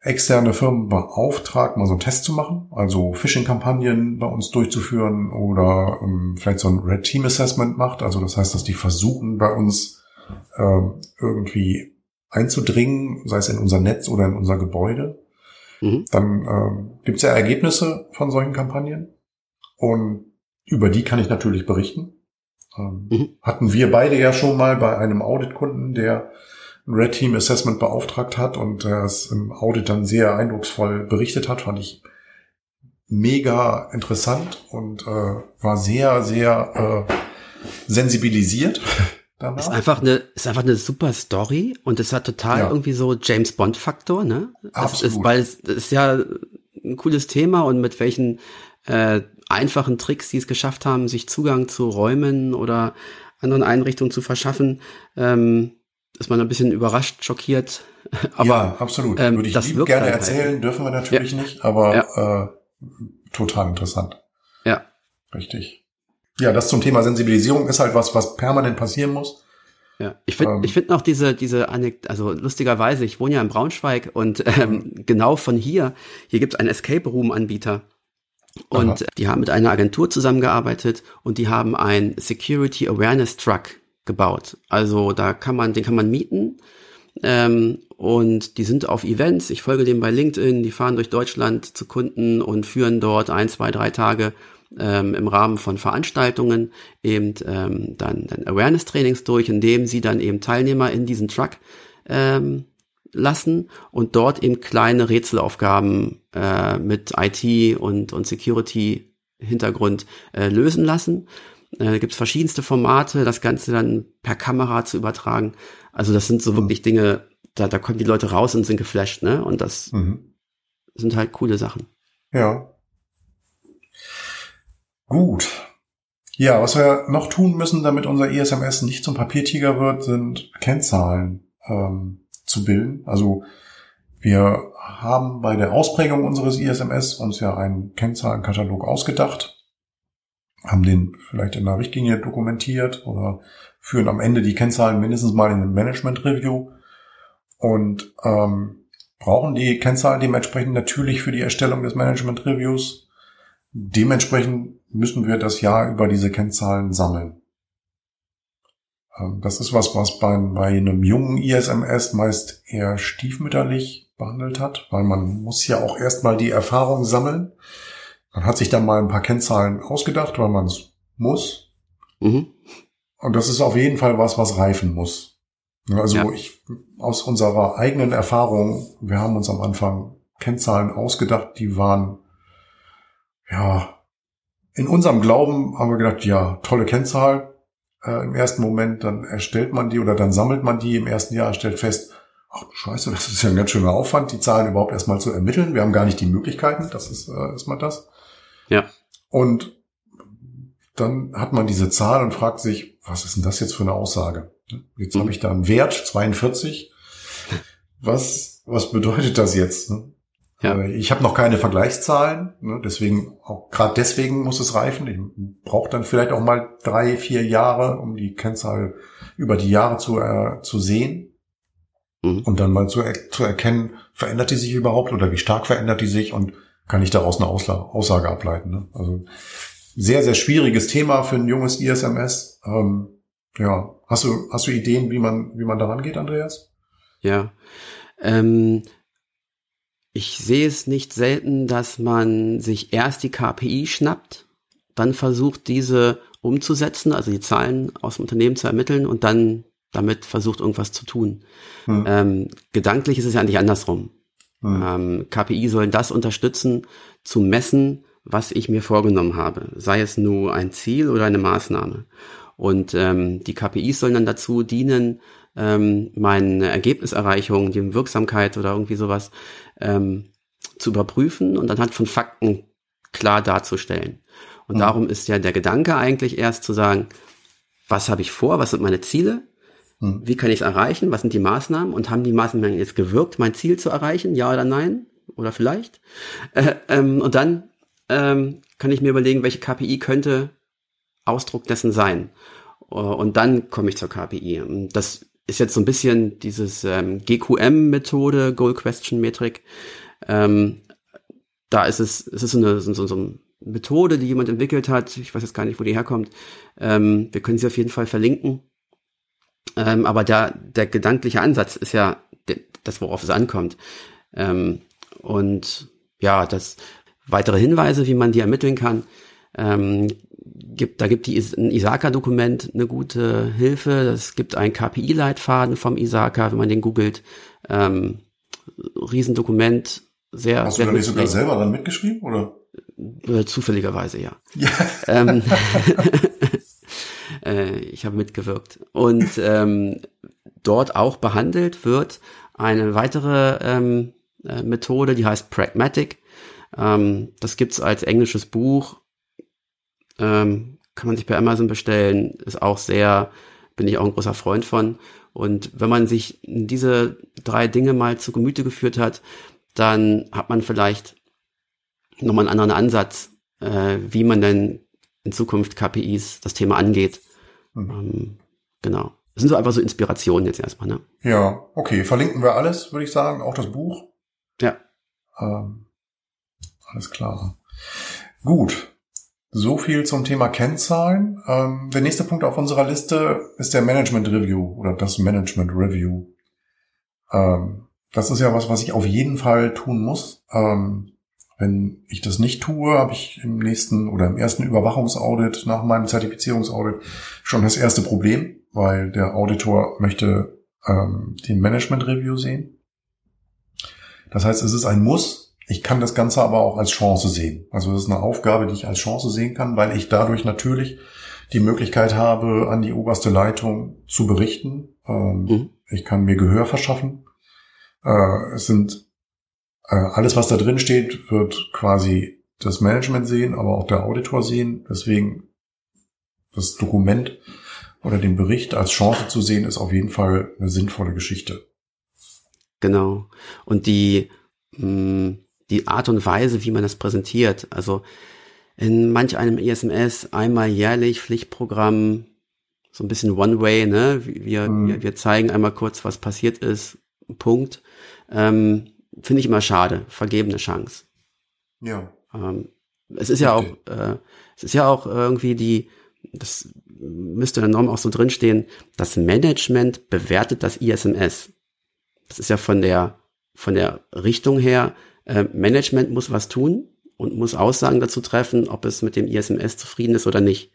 externe Firmen beauftragt, mal so einen Test zu machen, also Phishing-Kampagnen bei uns durchzuführen oder ähm, vielleicht so ein Red Team Assessment macht. Also das heißt, dass die versuchen bei uns ähm, irgendwie einzudringen, sei es in unser Netz oder in unser Gebäude. Mhm. Dann ähm, gibt es ja Ergebnisse von solchen Kampagnen und über die kann ich natürlich berichten. Ähm, mhm. Hatten wir beide ja schon mal bei einem Auditkunden, der Red Team Assessment beauftragt hat und es im Audit dann sehr eindrucksvoll berichtet hat, fand ich mega interessant und äh, war sehr, sehr äh, sensibilisiert. Danach. Ist einfach eine, ist einfach eine super Story und es hat total ja. irgendwie so James Bond Faktor, ne? Absolut. ist, weil es ist ja ein cooles Thema und mit welchen äh, einfachen Tricks, die es geschafft haben, sich Zugang zu Räumen oder anderen Einrichtungen zu verschaffen, ähm, ist man ein bisschen überrascht, schockiert. Aber, ja, absolut. Ähm, Würde ich das lieb gerne erzählen, halt. dürfen wir natürlich ja. nicht, aber ja. äh, total interessant. Ja. Richtig. Ja, das zum Thema Sensibilisierung ist halt was, was permanent passieren muss. Ja, ich finde ähm, ich finde noch diese diese Anek also lustigerweise, ich wohne ja in Braunschweig und ähm, genau von hier hier gibt es einen Escape Room Anbieter und Aha. die haben mit einer Agentur zusammengearbeitet und die haben ein Security Awareness Truck gebaut. Also da kann man den kann man mieten ähm, und die sind auf Events. Ich folge dem bei LinkedIn. Die fahren durch Deutschland zu Kunden und führen dort ein, zwei, drei Tage ähm, im Rahmen von Veranstaltungen eben ähm, dann, dann Awareness-Trainings durch, indem sie dann eben Teilnehmer in diesen Truck ähm, lassen und dort eben kleine Rätselaufgaben äh, mit IT und, und Security-Hintergrund äh, lösen lassen. Äh, gibt es verschiedenste Formate, das Ganze dann per Kamera zu übertragen. Also das sind so mhm. wirklich Dinge, da, da kommen die Leute raus und sind geflasht, ne? Und das mhm. sind halt coole Sachen. Ja, Gut. Ja, was wir noch tun müssen, damit unser ISMS e nicht zum Papiertiger wird, sind Kennzahlen ähm, zu bilden. Also wir haben bei der Ausprägung unseres ISMS uns ja einen Kennzahlenkatalog ausgedacht, haben den vielleicht in einer Richtlinie dokumentiert oder führen am Ende die Kennzahlen mindestens mal in einem Management Review und ähm, brauchen die Kennzahlen dementsprechend natürlich für die Erstellung des Management Reviews Dementsprechend müssen wir das Jahr über diese Kennzahlen sammeln. Ähm, das ist was, was bei einem jungen ISMS meist eher stiefmütterlich behandelt hat, weil man muss ja auch erstmal die Erfahrung sammeln. Man hat sich dann mal ein paar Kennzahlen ausgedacht, weil man es muss. Mhm. Und das ist auf jeden Fall was, was reifen muss. Also ja. ich, aus unserer eigenen Erfahrung, wir haben uns am Anfang Kennzahlen ausgedacht, die waren ja, in unserem Glauben haben wir gedacht, ja, tolle Kennzahl äh, im ersten Moment, dann erstellt man die oder dann sammelt man die im ersten Jahr, stellt fest, ach scheiße, das ist ja ein ganz schöner Aufwand, die Zahlen überhaupt erstmal zu ermitteln. Wir haben gar nicht die Möglichkeiten, das ist äh, erstmal das. Ja. Und dann hat man diese Zahl und fragt sich, was ist denn das jetzt für eine Aussage? Jetzt mhm. habe ich da einen Wert, 42. Was, was bedeutet das jetzt? Ne? Ja. Äh, ich habe noch keine Vergleichszahlen, ne, deswegen auch gerade deswegen muss es reifen. Ich brauche dann vielleicht auch mal drei, vier Jahre, um die Kennzahl über die Jahre zu, äh, zu sehen mhm. und dann mal zu, zu erkennen, verändert die sich überhaupt oder wie stark verändert die sich und kann ich daraus eine Aussage ableiten. Ne? Also sehr, sehr schwieriges Thema für ein junges ISMS. Ähm, ja, hast du, hast du Ideen, wie man, wie man daran geht, Andreas? Ja, ähm, ich sehe es nicht selten, dass man sich erst die KPI schnappt, dann versucht, diese umzusetzen, also die Zahlen aus dem Unternehmen zu ermitteln und dann damit versucht, irgendwas zu tun. Hm. Ähm, gedanklich ist es ja eigentlich andersrum. Hm. Ähm, KPI sollen das unterstützen, zu messen, was ich mir vorgenommen habe, sei es nur ein Ziel oder eine Maßnahme. Und ähm, die KPIs sollen dann dazu dienen, ähm, meine Ergebniserreichung, die Wirksamkeit oder irgendwie sowas ähm, zu überprüfen und anhand von Fakten klar darzustellen. Und mhm. darum ist ja der Gedanke eigentlich erst zu sagen, was habe ich vor, was sind meine Ziele, mhm. wie kann ich es erreichen, was sind die Maßnahmen und haben die Maßnahmen jetzt gewirkt, mein Ziel zu erreichen, ja oder nein oder vielleicht. Äh, ähm, und dann ähm, kann ich mir überlegen, welche KPI könnte Ausdruck dessen sein. Uh, und dann komme ich zur KPI. Das ist jetzt so ein bisschen dieses ähm, GQM-Methode, Goal Question Metrik. Ähm, da ist es, es ist so eine, so, so eine Methode, die jemand entwickelt hat. Ich weiß jetzt gar nicht, wo die herkommt. Ähm, wir können sie auf jeden Fall verlinken. Ähm, aber der, der gedankliche Ansatz ist ja das, worauf es ankommt. Ähm, und ja, das weitere Hinweise, wie man die ermitteln kann, ähm, gibt, da gibt die ein ISACA-Dokument eine gute Hilfe. Es gibt einen KPI-Leitfaden vom ISACA, wenn man den googelt. Ähm, Riesendokument, sehr. Hast du da nicht sogar selber dann mitgeschrieben, oder? Äh, zufälligerweise, ja. ja. Ähm, äh, ich habe mitgewirkt. Und ähm, dort auch behandelt wird eine weitere ähm, äh, Methode, die heißt Pragmatic. Ähm, das gibt's als englisches Buch ähm, kann man sich bei Amazon bestellen, ist auch sehr bin ich auch ein großer Freund von. Und wenn man sich diese drei Dinge mal zu Gemüte geführt hat, dann hat man vielleicht nochmal einen anderen Ansatz, äh, wie man denn in Zukunft KPIs das Thema angeht. Mhm. Ähm, genau. Das sind so einfach so Inspirationen jetzt erstmal, ne? Ja, okay. Verlinken wir alles, würde ich sagen, auch das Buch. Ja. Ähm, alles klar. Gut. So viel zum Thema Kennzahlen. Ähm, der nächste Punkt auf unserer Liste ist der Management Review oder das Management Review. Ähm, das ist ja was, was ich auf jeden Fall tun muss. Ähm, wenn ich das nicht tue, habe ich im nächsten oder im ersten Überwachungsaudit nach meinem Zertifizierungsaudit schon das erste Problem, weil der Auditor möchte ähm, den Management Review sehen. Das heißt, es ist ein Muss, ich kann das Ganze aber auch als Chance sehen. Also das ist eine Aufgabe, die ich als Chance sehen kann, weil ich dadurch natürlich die Möglichkeit habe, an die oberste Leitung zu berichten. Ähm, mhm. Ich kann mir Gehör verschaffen. Äh, es sind alles, was da drin steht, wird quasi das Management sehen, aber auch der Auditor sehen. Deswegen das Dokument oder den Bericht als Chance zu sehen, ist auf jeden Fall eine sinnvolle Geschichte. Genau. Und die hm, die Art und Weise, wie man das präsentiert. Also in manch einem ISMS einmal jährlich Pflichtprogramm, so ein bisschen One-Way, ne? Wir, mhm. wir, wir zeigen einmal kurz, was passiert ist, Punkt. Ähm, Finde ich immer schade, vergebene Chance. Ja. Ähm, es ist ja auch, äh, es ist ja auch irgendwie die, das müsste in der Norm auch so drinstehen, das Management bewertet das ISMS. Das ist ja von der, von der Richtung her äh, Management muss was tun und muss Aussagen dazu treffen, ob es mit dem ISMS zufrieden ist oder nicht.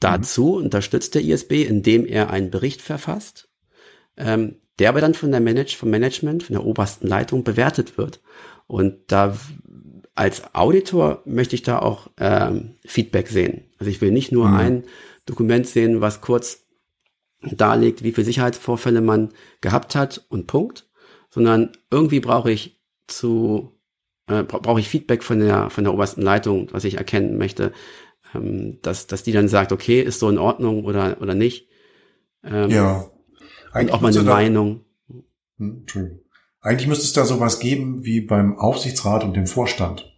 Dazu mhm. unterstützt der ISB, indem er einen Bericht verfasst, ähm, der aber dann von der Manage, vom Management, von der obersten Leitung bewertet wird. Und da als Auditor möchte ich da auch ähm, Feedback sehen. Also ich will nicht nur mhm. ein Dokument sehen, was kurz darlegt, wie viele Sicherheitsvorfälle man gehabt hat und Punkt, sondern irgendwie brauche ich zu, äh, brauche ich Feedback von der, von der obersten Leitung, was ich erkennen möchte, ähm, dass, dass die dann sagt, okay, ist so in Ordnung oder, oder nicht. Ähm, ja. Eigentlich und auch mal eine Meinung. Hm. Eigentlich müsste es da sowas geben wie beim Aufsichtsrat und dem Vorstand.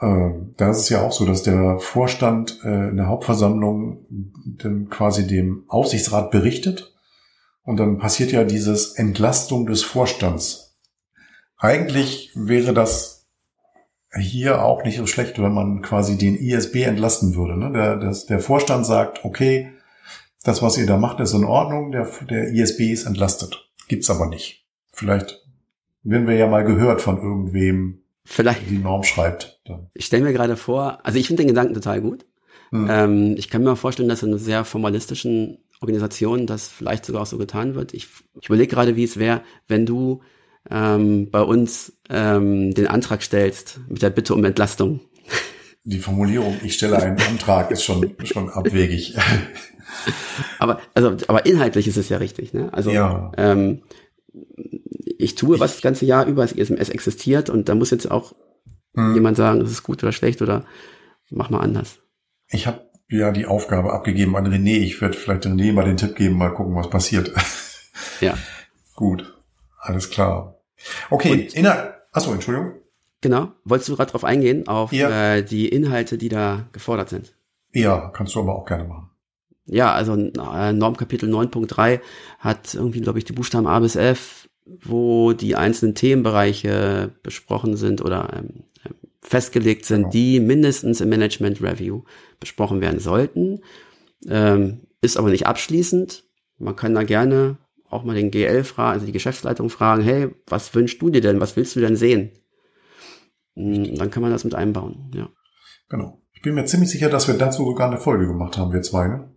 Ähm, da ist es ja auch so, dass der Vorstand äh, in der Hauptversammlung dann quasi dem Aufsichtsrat berichtet und dann passiert ja dieses Entlastung des Vorstands eigentlich wäre das hier auch nicht so schlecht, wenn man quasi den ISB entlasten würde. Ne? Der, das, der Vorstand sagt, okay, das, was ihr da macht, ist in Ordnung, der, der ISB ist entlastet. Gibt's aber nicht. Vielleicht werden wir ja mal gehört von irgendwem, Vielleicht. die Norm schreibt. Dann. Ich stelle mir gerade vor, also ich finde den Gedanken total gut. Hm. Ähm, ich kann mir vorstellen, dass in einer sehr formalistischen Organisation das vielleicht sogar auch so getan wird. Ich, ich überlege gerade, wie es wäre, wenn du ähm, bei uns ähm, den Antrag stellst mit der Bitte um Entlastung. Die Formulierung, ich stelle einen Antrag, ist schon, schon abwegig. aber, also, aber inhaltlich ist es ja richtig, ne? Also, ja. ähm, ich tue, was das ganze Jahr über das ISMS existiert und da muss jetzt auch hm. jemand sagen, das ist gut oder schlecht oder mach mal anders. Ich habe ja die Aufgabe abgegeben an René. Ich werde vielleicht René mal den Tipp geben, mal gucken, was passiert. Ja. gut. Alles klar. Okay, Inhalt. Achso, Entschuldigung. Genau. Wolltest du gerade drauf eingehen, auf ja. äh, die Inhalte, die da gefordert sind? Ja, kannst du aber auch gerne machen. Ja, also äh, Normkapitel 9.3 hat irgendwie, glaube ich, die Buchstaben A bis F, wo die einzelnen Themenbereiche besprochen sind oder ähm, festgelegt sind, genau. die mindestens im Management Review besprochen werden sollten. Ähm, ist aber nicht abschließend. Man kann da gerne auch mal den GL fragen, also die Geschäftsleitung fragen, hey, was wünschst du dir denn? Was willst du denn sehen? Hm, dann kann man das mit einbauen, ja. Genau. Ich bin mir ziemlich sicher, dass wir dazu sogar eine Folge gemacht haben, wir zwei, ne?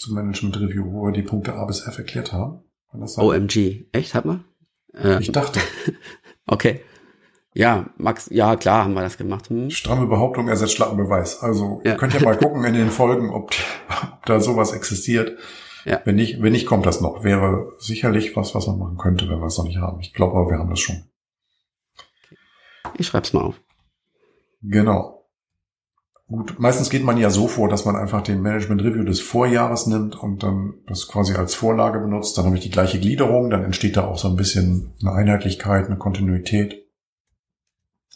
Zum Management Review, wo wir die Punkte A bis F erklärt haben. OMG. Echt, hat man? Äh, ich dachte. okay. Ja, Max, ja, klar haben wir das gemacht. Hm. Stramme Behauptung ersetzt schlappen Beweis. Also ja. könnt ihr mal gucken in den Folgen, ob, ob da sowas existiert. Ja. Wenn nicht, wenn nicht, kommt das noch. Wäre sicherlich was, was man machen könnte, wenn wir es noch nicht haben. Ich glaube aber, wir haben das schon. Ich schreib's mal auf. Genau. Gut, meistens geht man ja so vor, dass man einfach den Management Review des Vorjahres nimmt und dann das quasi als Vorlage benutzt. Dann habe ich die gleiche Gliederung, dann entsteht da auch so ein bisschen eine Einheitlichkeit, eine Kontinuität.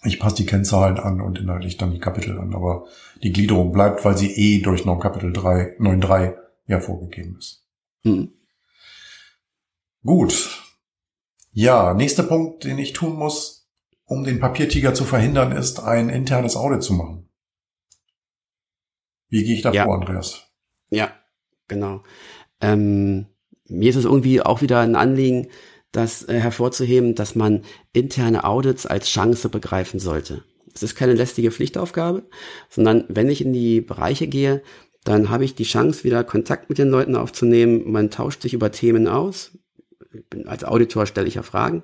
Ich passe die Kennzahlen an und inhaltlich dann die Kapitel an, aber die Gliederung bleibt, weil sie eh durch Norm Kapitel 3, 9.3 ja vorgegeben ist. Hm. Gut. Ja, nächster Punkt, den ich tun muss, um den Papiertiger zu verhindern, ist ein internes Audit zu machen. Wie gehe ich da ja. vor, Andreas? Ja, genau. Ähm, mir ist es irgendwie auch wieder ein Anliegen, das äh, hervorzuheben, dass man interne Audits als Chance begreifen sollte. Es ist keine lästige Pflichtaufgabe, sondern wenn ich in die Bereiche gehe, dann habe ich die Chance, wieder Kontakt mit den Leuten aufzunehmen. Man tauscht sich über Themen aus. Als Auditor stelle ich ja Fragen.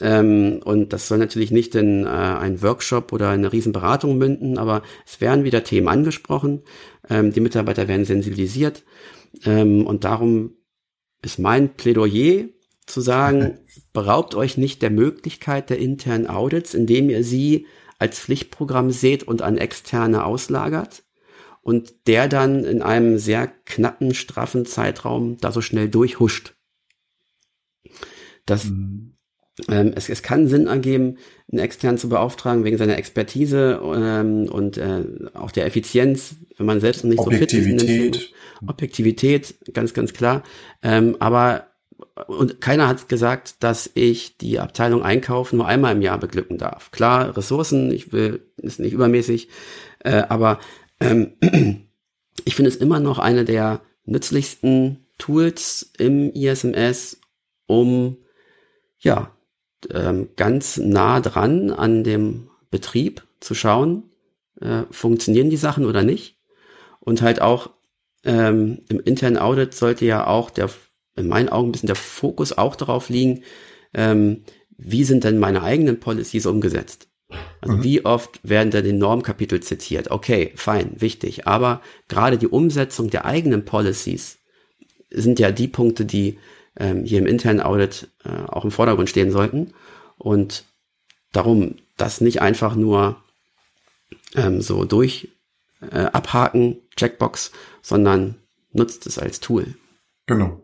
Ähm, und das soll natürlich nicht in äh, einen Workshop oder eine Riesenberatung münden, aber es werden wieder Themen angesprochen. Ähm, die Mitarbeiter werden sensibilisiert. Ähm, und darum ist mein Plädoyer zu sagen, beraubt euch nicht der Möglichkeit der internen Audits, indem ihr sie als Pflichtprogramm seht und an externe auslagert und der dann in einem sehr knappen, straffen Zeitraum da so schnell durchhuscht. Das mhm. Ähm, es, es kann Sinn ergeben, einen externen zu beauftragen wegen seiner Expertise ähm, und äh, auch der Effizienz, wenn man selbst noch nicht so fit ist. Objektivität. Objektivität, ganz, ganz klar. Ähm, aber und keiner hat gesagt, dass ich die Abteilung Einkauf nur einmal im Jahr beglücken darf. Klar, Ressourcen, ich will, ist nicht übermäßig, äh, aber ähm, ich finde es immer noch eine der nützlichsten Tools im ISMS, um ja ähm, ganz nah dran an dem Betrieb zu schauen, äh, funktionieren die Sachen oder nicht. Und halt auch ähm, im internen Audit sollte ja auch der, in meinen Augen ein bisschen der Fokus auch darauf liegen, ähm, wie sind denn meine eigenen Policies umgesetzt? Also mhm. wie oft werden da die Normkapitel zitiert? Okay, fein, wichtig. Aber gerade die Umsetzung der eigenen Policies sind ja die Punkte, die ähm, hier im internen Audit äh, auch im Vordergrund stehen sollten. Und darum das nicht einfach nur ähm, so durch äh, abhaken, Checkbox, sondern nutzt es als Tool. Genau.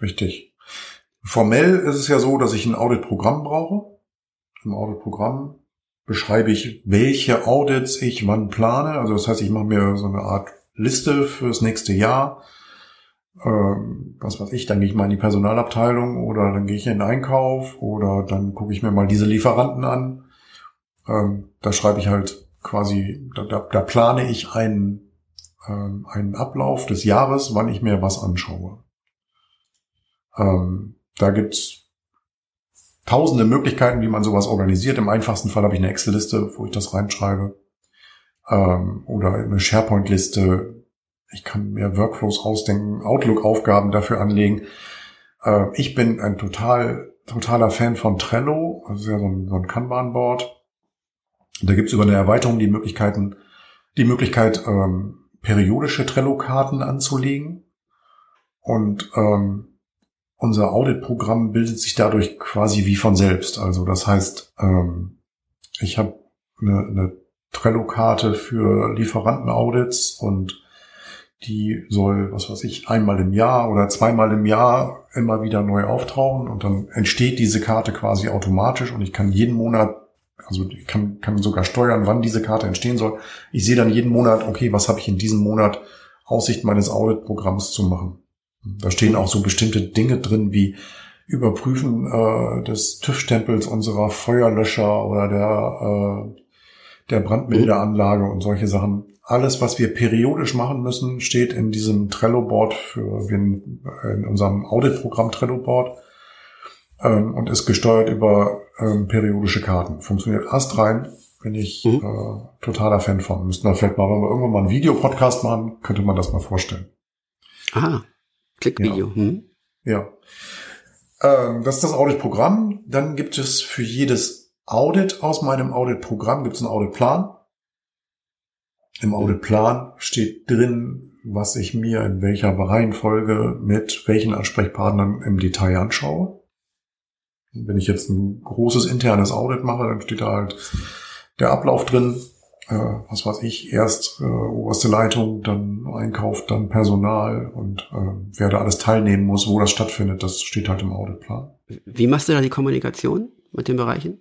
Richtig. Formell ist es ja so, dass ich ein Audit-Programm brauche. Im Audit-Programm beschreibe ich, welche Audits ich wann plane. Also das heißt, ich mache mir so eine Art Liste fürs nächste Jahr was weiß ich, dann gehe ich mal in die Personalabteilung oder dann gehe ich in den Einkauf oder dann gucke ich mir mal diese Lieferanten an. Ähm, da schreibe ich halt quasi, da, da, da plane ich einen, ähm, einen Ablauf des Jahres, wann ich mir was anschaue. Ähm, da gibt's tausende Möglichkeiten, wie man sowas organisiert. Im einfachsten Fall habe ich eine Excel-Liste, wo ich das reinschreibe. Ähm, oder eine SharePoint-Liste, ich kann mir Workflows ausdenken, Outlook-Aufgaben dafür anlegen. Äh, ich bin ein total, totaler Fan von Trello, also ja so ein, so ein Kanban-Board. Da gibt's über eine Erweiterung die Möglichkeiten, die Möglichkeit, ähm, periodische Trello-Karten anzulegen. Und ähm, unser Audit-Programm bildet sich dadurch quasi wie von selbst. Also das heißt, ähm, ich habe eine, eine Trello-Karte für Lieferanten-Audits und die soll, was weiß ich, einmal im Jahr oder zweimal im Jahr immer wieder neu auftauchen und dann entsteht diese Karte quasi automatisch und ich kann jeden Monat, also ich kann, kann sogar steuern, wann diese Karte entstehen soll. Ich sehe dann jeden Monat, okay, was habe ich in diesem Monat Aussicht meines Audit-Programms zu machen. Da stehen auch so bestimmte Dinge drin wie Überprüfen äh, des TÜV-Stempels unserer Feuerlöscher oder der, äh, der Brandmeldeanlage und solche Sachen alles, was wir periodisch machen müssen, steht in diesem Trello-Board für in unserem Audit-Programm Trello-Board ähm, und ist gesteuert über ähm, periodische Karten. Funktioniert astrein, bin ich mhm. äh, totaler Fan von. Müssten wir vielleicht mal, wenn wir irgendwann mal einen Videopodcast machen, könnte man das mal vorstellen. Ah, Klickvideo. Ja. Hm. ja. Ähm, das ist das Audit-Programm. Dann gibt es für jedes Audit aus meinem Audit-Programm gibt es einen Audit-Plan. Im Auditplan steht drin, was ich mir in welcher Reihenfolge mit welchen Ansprechpartnern im Detail anschaue. Wenn ich jetzt ein großes internes Audit mache, dann steht da halt der Ablauf drin, äh, was weiß ich, erst äh, oberste Leitung, dann Einkauf, dann Personal und äh, wer da alles teilnehmen muss, wo das stattfindet, das steht halt im Auditplan. Wie machst du da die Kommunikation mit den Bereichen?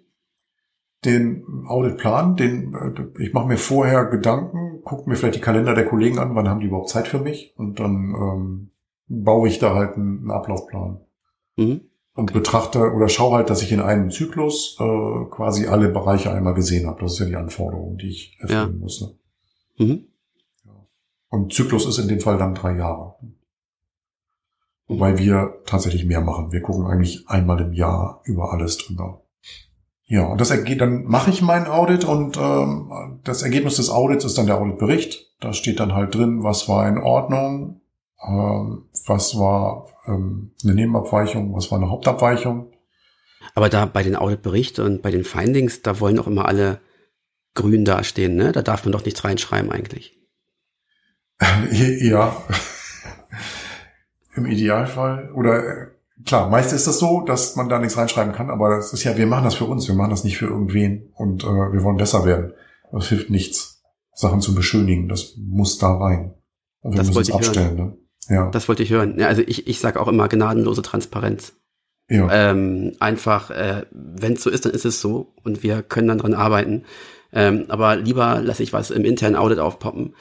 Den Auditplan, den äh, ich mache mir vorher Gedanken, gucke mir vielleicht die Kalender der Kollegen an, wann haben die überhaupt Zeit für mich und dann ähm, baue ich da halt einen, einen Ablaufplan. Mhm. Und betrachte oder schaue halt, dass ich in einem Zyklus äh, quasi alle Bereiche einmal gesehen habe. Das ist ja die Anforderung, die ich erfüllen ja. muss. Ne? Mhm. Und Zyklus ist in dem Fall dann drei Jahre. Wobei wir tatsächlich mehr machen. Wir gucken eigentlich einmal im Jahr über alles drüber. Ja, und das ergeht, dann mache ich mein Audit und ähm, das Ergebnis des Audits ist dann der Auditbericht. Da steht dann halt drin, was war in Ordnung, ähm, was war ähm, eine Nebenabweichung, was war eine Hauptabweichung. Aber da bei den Auditberichten und bei den Findings, da wollen auch immer alle grün dastehen, ne? Da darf man doch nichts reinschreiben eigentlich. ja. Im Idealfall. Oder äh, klar, meist ist das so, dass man da nichts reinschreiben kann, aber das ist ja, wir machen das für uns, wir machen das nicht für irgendwen und äh, wir wollen besser werden. Das hilft nichts, Sachen zu beschönigen. Das muss da rein. Und wir das müssen es abstellen. Ne? Ja. Das wollte ich hören. Ja, also ich, ich sage auch immer gnadenlose Transparenz. Ja. Ähm, einfach, äh, wenn es so ist, dann ist es so und wir können dann dran arbeiten. Ähm, aber lieber lasse ich was im internen Audit aufpoppen,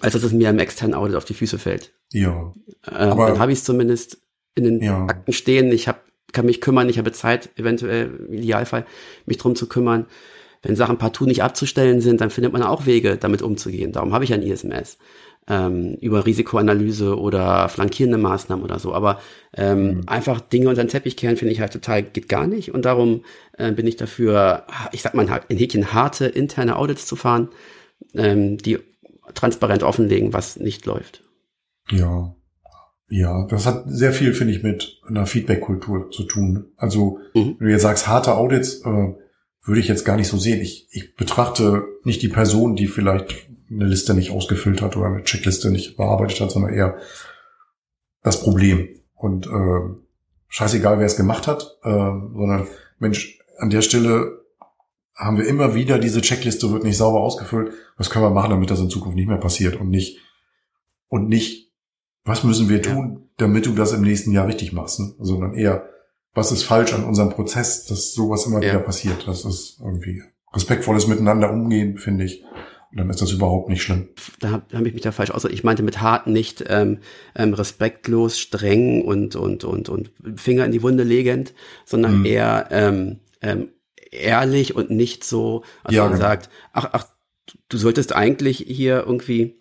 als dass es mir im externen Audit auf die Füße fällt. Ja. Ähm, aber, dann habe ich es zumindest in den ja. Akten stehen. Ich hab, kann mich kümmern, ich habe Zeit, eventuell im Idealfall, mich drum zu kümmern. Wenn Sachen partout nicht abzustellen sind, dann findet man auch Wege, damit umzugehen. Darum habe ich ein ISMS ähm, über Risikoanalyse oder flankierende Maßnahmen oder so. Aber ähm, mhm. einfach Dinge unter den Teppich kehren finde ich halt total geht gar nicht. Und darum äh, bin ich dafür, ich sag mal in Häkchen harte interne Audits zu fahren, ähm, die transparent offenlegen, was nicht läuft. Ja. Ja, das hat sehr viel, finde ich, mit einer Feedback-Kultur zu tun. Also, mhm. wenn du jetzt sagst, harte Audits, äh, würde ich jetzt gar nicht so sehen. Ich, ich betrachte nicht die Person, die vielleicht eine Liste nicht ausgefüllt hat oder eine Checkliste nicht bearbeitet hat, sondern eher das Problem. Und äh, scheißegal, wer es gemacht hat, äh, sondern Mensch, an der Stelle haben wir immer wieder diese Checkliste wird nicht sauber ausgefüllt. Was können wir machen, damit das in Zukunft nicht mehr passiert und nicht und nicht, was müssen wir tun, damit du das im nächsten Jahr richtig machst, ne? sondern eher, was ist falsch an unserem Prozess, dass sowas immer ja. wieder passiert. Das ist irgendwie respektvolles Miteinander umgehen, finde ich dann ist das überhaupt nicht schlimm. Da habe hab ich mich da falsch aus. Ich meinte mit hart nicht ähm, ähm, respektlos, streng und und und und Finger in die Wunde legend, sondern mhm. eher ähm, ähm, ehrlich und nicht so, als ja, man genau. sagt, ach ach, du solltest eigentlich hier irgendwie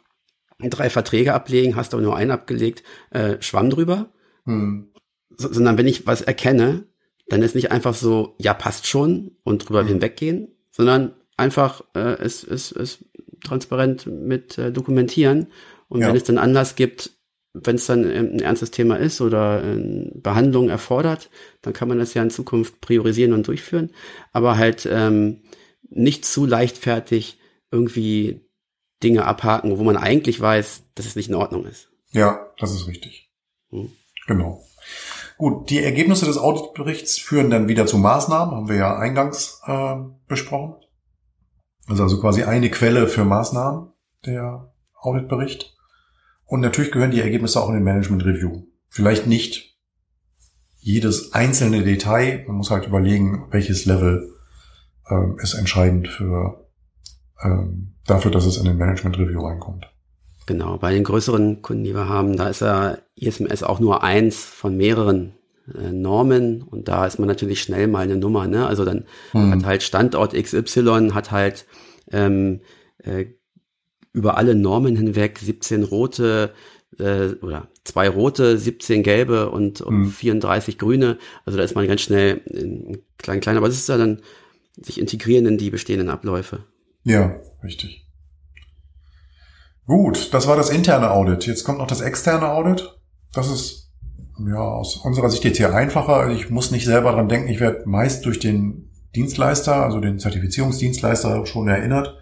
drei Verträge ablegen, hast aber nur einen abgelegt, äh, Schwamm drüber. Mhm. So, sondern wenn ich was erkenne, dann ist nicht einfach so, ja passt schon und drüber mhm. hinweggehen, sondern einfach äh, es, es, es transparent mit äh, dokumentieren. Und ja. wenn es dann Anlass gibt, wenn es dann ein ernstes Thema ist oder äh, Behandlung erfordert, dann kann man das ja in Zukunft priorisieren und durchführen. Aber halt ähm, nicht zu leichtfertig irgendwie Dinge abhaken, wo man eigentlich weiß, dass es nicht in Ordnung ist. Ja, das ist richtig. Hm. Genau. Gut, die Ergebnisse des Auditberichts führen dann wieder zu Maßnahmen, haben wir ja eingangs äh, besprochen. Also, also quasi eine Quelle für Maßnahmen, der Auditbericht. Und natürlich gehören die Ergebnisse auch in den Management Review. Vielleicht nicht jedes einzelne Detail. Man muss halt überlegen, welches Level ähm, ist entscheidend für ähm, dafür, dass es in den Management Review reinkommt. Genau, bei den größeren Kunden, die wir haben, da ist ja ISMS auch nur eins von mehreren äh, Normen und da ist man natürlich schnell mal eine Nummer. Ne? Also dann hm. hat halt Standort XY, hat halt ähm, äh, über alle Normen hinweg 17 rote äh, oder zwei rote, 17 gelbe und, und hm. 34 grüne. Also da ist man ganz schnell in klein, klein, aber es ist ja dann sich integrieren in die bestehenden Abläufe. Ja, richtig. Gut, das war das interne Audit. Jetzt kommt noch das externe Audit. Das ist ja, aus unserer Sicht jetzt hier einfacher. Also ich muss nicht selber dran denken. Ich werde meist durch den Dienstleister, also den Zertifizierungsdienstleister schon erinnert.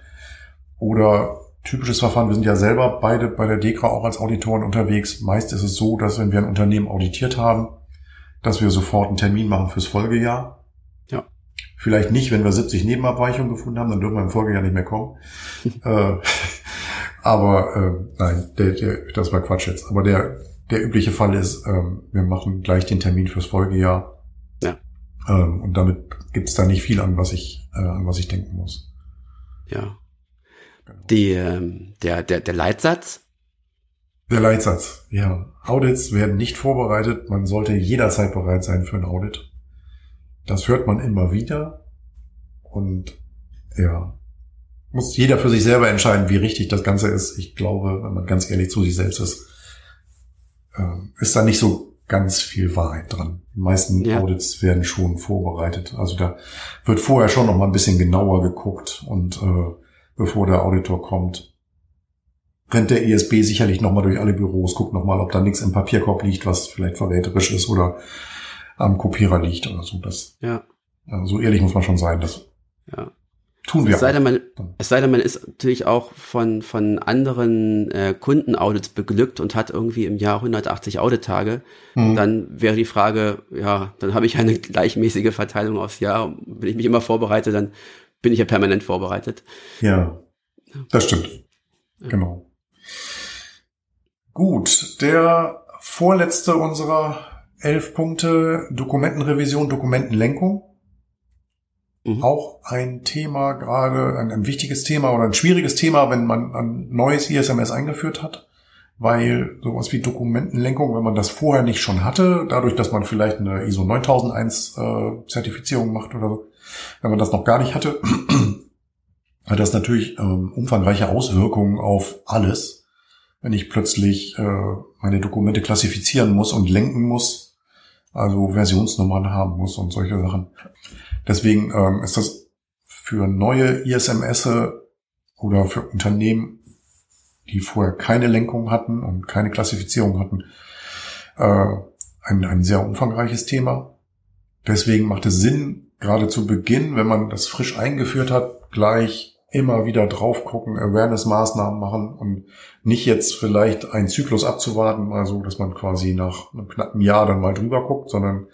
Oder typisches Verfahren, wir sind ja selber beide bei der DEKRA auch als Auditoren unterwegs. Meist ist es so, dass wenn wir ein Unternehmen auditiert haben, dass wir sofort einen Termin machen fürs Folgejahr. Vielleicht nicht, wenn wir 70 Nebenabweichungen gefunden haben, dann dürfen wir im Folgejahr nicht mehr kommen. äh, aber äh, nein, der, der, das war Quatsch jetzt. Aber der, der übliche Fall ist, ähm, wir machen gleich den Termin fürs Folgejahr. Ja. Ähm, und damit gibt's da nicht viel an, was ich, äh, an was ich denken muss. Ja. Die, ähm, der, der, der Leitsatz? Der Leitsatz, ja. Audits werden nicht vorbereitet. Man sollte jederzeit bereit sein für ein Audit. Das hört man immer wieder. Und ja, muss jeder für sich selber entscheiden, wie richtig das Ganze ist. Ich glaube, wenn man ganz ehrlich zu sich selbst ist, äh, ist da nicht so ganz viel Wahrheit dran. Die meisten ja. Audits werden schon vorbereitet. Also da wird vorher schon noch mal ein bisschen genauer geguckt und äh, bevor der Auditor kommt, rennt der ESB sicherlich noch mal durch alle Büros, guckt noch mal, ob da nichts im Papierkorb liegt, was vielleicht verräterisch ist oder am Kopierer liegt oder so. Das, ja. Also so ehrlich muss man schon sein. Das ja. tun wir. Es sei, denn, man, es sei denn, man ist natürlich auch von, von anderen äh, Kundenaudits beglückt und hat irgendwie im Jahr 180 Audittage. Mhm. Dann wäre die Frage, ja, dann habe ich eine gleichmäßige Verteilung aufs Jahr. Wenn ich mich immer vorbereite, dann bin ich ja permanent vorbereitet. Ja, das stimmt. Ja. Genau. Gut, der vorletzte unserer elf Punkte, Dokumentenrevision, Dokumentenlenkung. Mhm. Auch ein Thema gerade, ein, ein, wichtiges Thema oder ein schwieriges Thema, wenn man ein neues ISMS eingeführt hat, weil sowas wie Dokumentenlenkung, wenn man das vorher nicht schon hatte, dadurch, dass man vielleicht eine ISO 9001 äh, Zertifizierung macht oder so, wenn man das noch gar nicht hatte, hat das natürlich ähm, umfangreiche Auswirkungen auf alles. Wenn ich plötzlich äh, meine Dokumente klassifizieren muss und lenken muss, also Versionsnummern haben muss und solche Sachen. Deswegen ähm, ist das für neue ISMS oder für Unternehmen, die vorher keine Lenkung hatten und keine Klassifizierung hatten, äh, ein, ein sehr umfangreiches Thema. Deswegen macht es Sinn, gerade zu Beginn, wenn man das frisch eingeführt hat, gleich immer wieder drauf gucken, Awareness-Maßnahmen machen und nicht jetzt vielleicht einen Zyklus abzuwarten, also dass man quasi nach einem knappen Jahr dann mal drüber guckt, sondern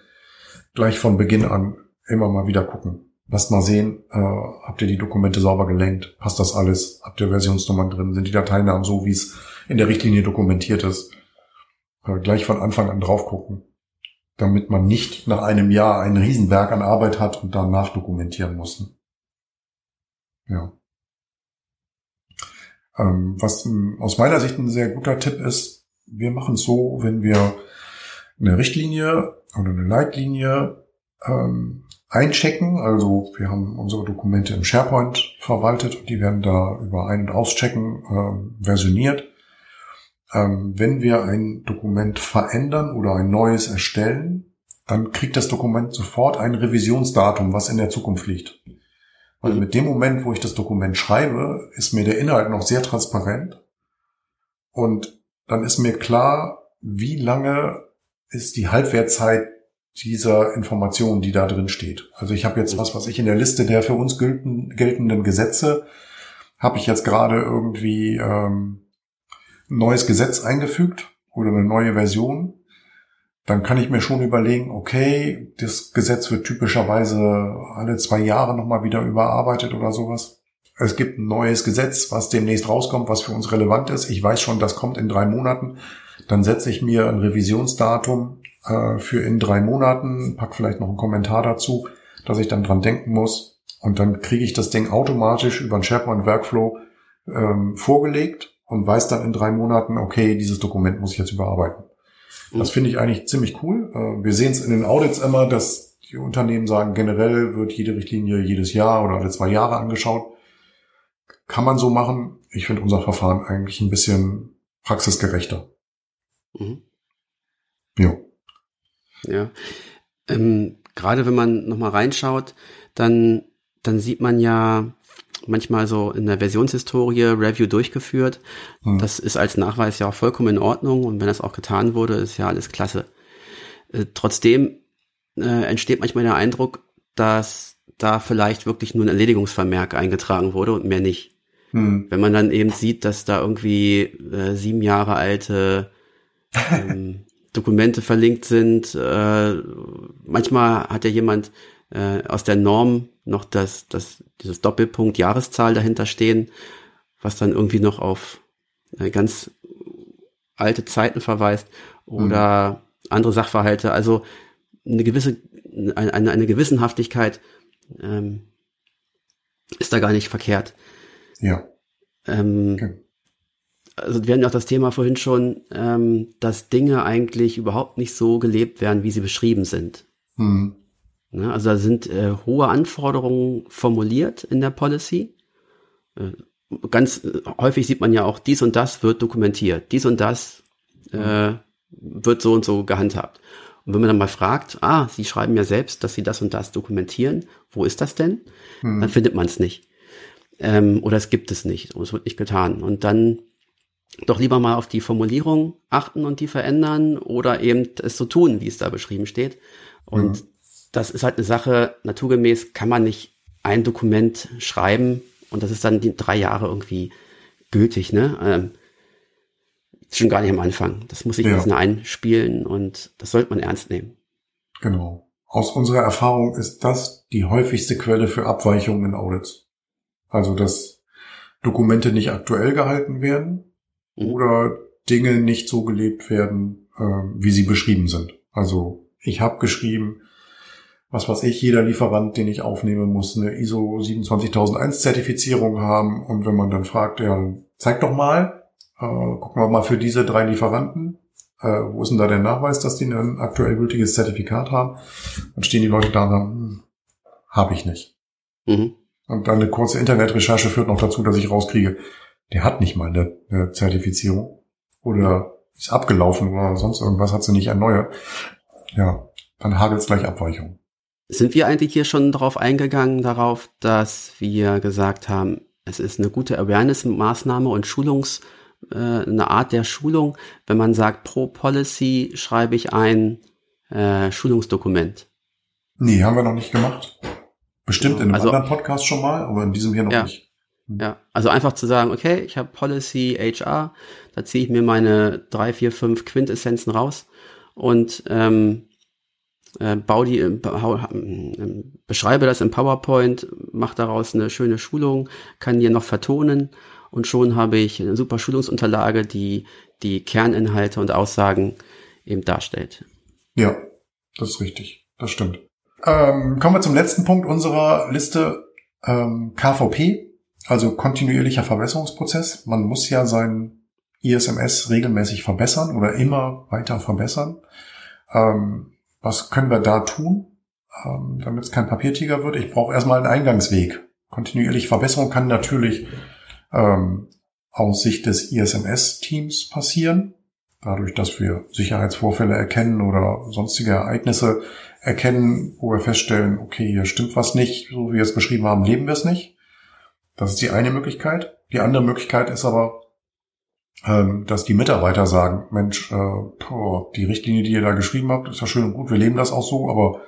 gleich von Beginn an immer mal wieder gucken. Lasst mal sehen, äh, habt ihr die Dokumente sauber gelenkt? Passt das alles? Habt ihr Versionsnummern drin? Sind die Dateinamen so, wie es in der Richtlinie dokumentiert ist? Äh, gleich von Anfang an drauf gucken, damit man nicht nach einem Jahr einen Riesenberg an Arbeit hat und danach dokumentieren muss. Ja. Ähm, was aus meiner Sicht ein sehr guter Tipp ist, wir machen es so, wenn wir eine Richtlinie oder eine Leitlinie ähm, einchecken, also wir haben unsere Dokumente im SharePoint verwaltet und die werden da über Ein- und Auschecken ähm, versioniert. Ähm, wenn wir ein Dokument verändern oder ein neues erstellen, dann kriegt das Dokument sofort ein Revisionsdatum, was in der Zukunft liegt. Weil mit dem Moment, wo ich das Dokument schreibe, ist mir der Inhalt noch sehr transparent. Und dann ist mir klar, wie lange ist die Halbwertzeit dieser Information, die da drin steht. Also ich habe jetzt was, was ich in der Liste der für uns gelten, geltenden Gesetze, habe ich jetzt gerade irgendwie ähm, ein neues Gesetz eingefügt oder eine neue Version dann kann ich mir schon überlegen, okay, das Gesetz wird typischerweise alle zwei Jahre nochmal wieder überarbeitet oder sowas. Es gibt ein neues Gesetz, was demnächst rauskommt, was für uns relevant ist. Ich weiß schon, das kommt in drei Monaten. Dann setze ich mir ein Revisionsdatum äh, für in drei Monaten, pack vielleicht noch einen Kommentar dazu, dass ich dann dran denken muss. Und dann kriege ich das Ding automatisch über einen SharePoint Workflow ähm, vorgelegt und weiß dann in drei Monaten, okay, dieses Dokument muss ich jetzt überarbeiten. Das finde ich eigentlich ziemlich cool. Äh, wir sehen es in den Audits immer, dass die Unternehmen sagen, generell wird jede Richtlinie jedes Jahr oder alle zwei Jahre angeschaut. Kann man so machen. Ich finde unser Verfahren eigentlich ein bisschen praxisgerechter. Mhm. Ja. Ja. Ähm, Gerade wenn man nochmal reinschaut, dann, dann sieht man ja, manchmal so in der Versionshistorie Review durchgeführt. Mhm. Das ist als Nachweis ja auch vollkommen in Ordnung und wenn das auch getan wurde, ist ja alles klasse. Äh, trotzdem äh, entsteht manchmal der Eindruck, dass da vielleicht wirklich nur ein Erledigungsvermerk eingetragen wurde und mehr nicht. Mhm. Wenn man dann eben sieht, dass da irgendwie äh, sieben Jahre alte ähm, Dokumente verlinkt sind, äh, manchmal hat ja jemand äh, aus der Norm noch das, das, dieses Doppelpunkt Jahreszahl dahinter stehen, was dann irgendwie noch auf äh, ganz alte Zeiten verweist oder mhm. andere Sachverhalte. Also eine gewisse, eine, eine Gewissenhaftigkeit ähm, ist da gar nicht verkehrt. Ja. Ähm, okay. Also wir hatten auch das Thema vorhin schon, ähm, dass Dinge eigentlich überhaupt nicht so gelebt werden, wie sie beschrieben sind. Mhm. Ne, also da sind äh, hohe Anforderungen formuliert in der Policy. Äh, ganz äh, häufig sieht man ja auch, dies und das wird dokumentiert, dies und das äh, wird so und so gehandhabt. Und wenn man dann mal fragt, ah, Sie schreiben ja selbst, dass Sie das und das dokumentieren, wo ist das denn? Hm. Dann findet man es nicht. Ähm, oder es gibt es nicht und es wird nicht getan. Und dann doch lieber mal auf die Formulierung achten und die verändern oder eben es so tun, wie es da beschrieben steht. Und hm. Das ist halt eine Sache, naturgemäß kann man nicht ein Dokument schreiben und das ist dann die drei Jahre irgendwie gültig, ne? Ähm, schon gar nicht am Anfang. Das muss sich ja. ein bisschen einspielen und das sollte man ernst nehmen. Genau. Aus unserer Erfahrung ist das die häufigste Quelle für Abweichungen in Audits. Also, dass Dokumente nicht aktuell gehalten werden mhm. oder Dinge nicht so gelebt werden, äh, wie sie beschrieben sind. Also, ich habe geschrieben, was weiß ich, jeder Lieferant, den ich aufnehme, muss eine ISO 27001 Zertifizierung haben. Und wenn man dann fragt, ja, zeig doch mal, äh, gucken wir mal für diese drei Lieferanten. Äh, wo ist denn da der Nachweis, dass die ein aktuell gültiges Zertifikat haben? Dann stehen die Leute da und sagen, hm, habe ich nicht. Mhm. Und dann eine kurze Internetrecherche führt noch dazu, dass ich rauskriege, der hat nicht mal eine, eine Zertifizierung. Oder ist abgelaufen oder sonst irgendwas, hat sie nicht erneuert. Ja, dann hagelt es gleich Abweichungen. Sind wir eigentlich hier schon darauf eingegangen, darauf, dass wir gesagt haben, es ist eine gute Awareness-Maßnahme und Schulungs- äh, eine Art der Schulung, wenn man sagt, pro Policy schreibe ich ein äh, Schulungsdokument. Nee, haben wir noch nicht gemacht. Bestimmt in einem also, anderen Podcast schon mal, aber in diesem hier noch ja, nicht. Hm. Ja, also einfach zu sagen, okay, ich habe Policy HR, da ziehe ich mir meine drei, vier, fünf Quintessenzen raus und ähm, äh, bau die, äh, beschreibe das im PowerPoint, mache daraus eine schöne Schulung, kann die noch vertonen und schon habe ich eine super Schulungsunterlage, die die Kerninhalte und Aussagen eben darstellt. Ja, das ist richtig. Das stimmt. Ähm, kommen wir zum letzten Punkt unserer Liste. Ähm, KVP, also kontinuierlicher Verbesserungsprozess. Man muss ja sein ISMS regelmäßig verbessern oder immer weiter verbessern. Ähm, was können wir da tun, ähm, damit es kein Papiertiger wird? Ich brauche erstmal einen Eingangsweg. Kontinuierliche Verbesserung kann natürlich ähm, aus Sicht des ISMS-Teams passieren. Dadurch, dass wir Sicherheitsvorfälle erkennen oder sonstige Ereignisse erkennen, wo wir feststellen, okay, hier stimmt was nicht, so wie wir es beschrieben haben, leben wir es nicht. Das ist die eine Möglichkeit. Die andere Möglichkeit ist aber, dass die Mitarbeiter sagen, Mensch, äh, boah, die Richtlinie, die ihr da geschrieben habt, ist ja schön und gut, wir leben das auch so, aber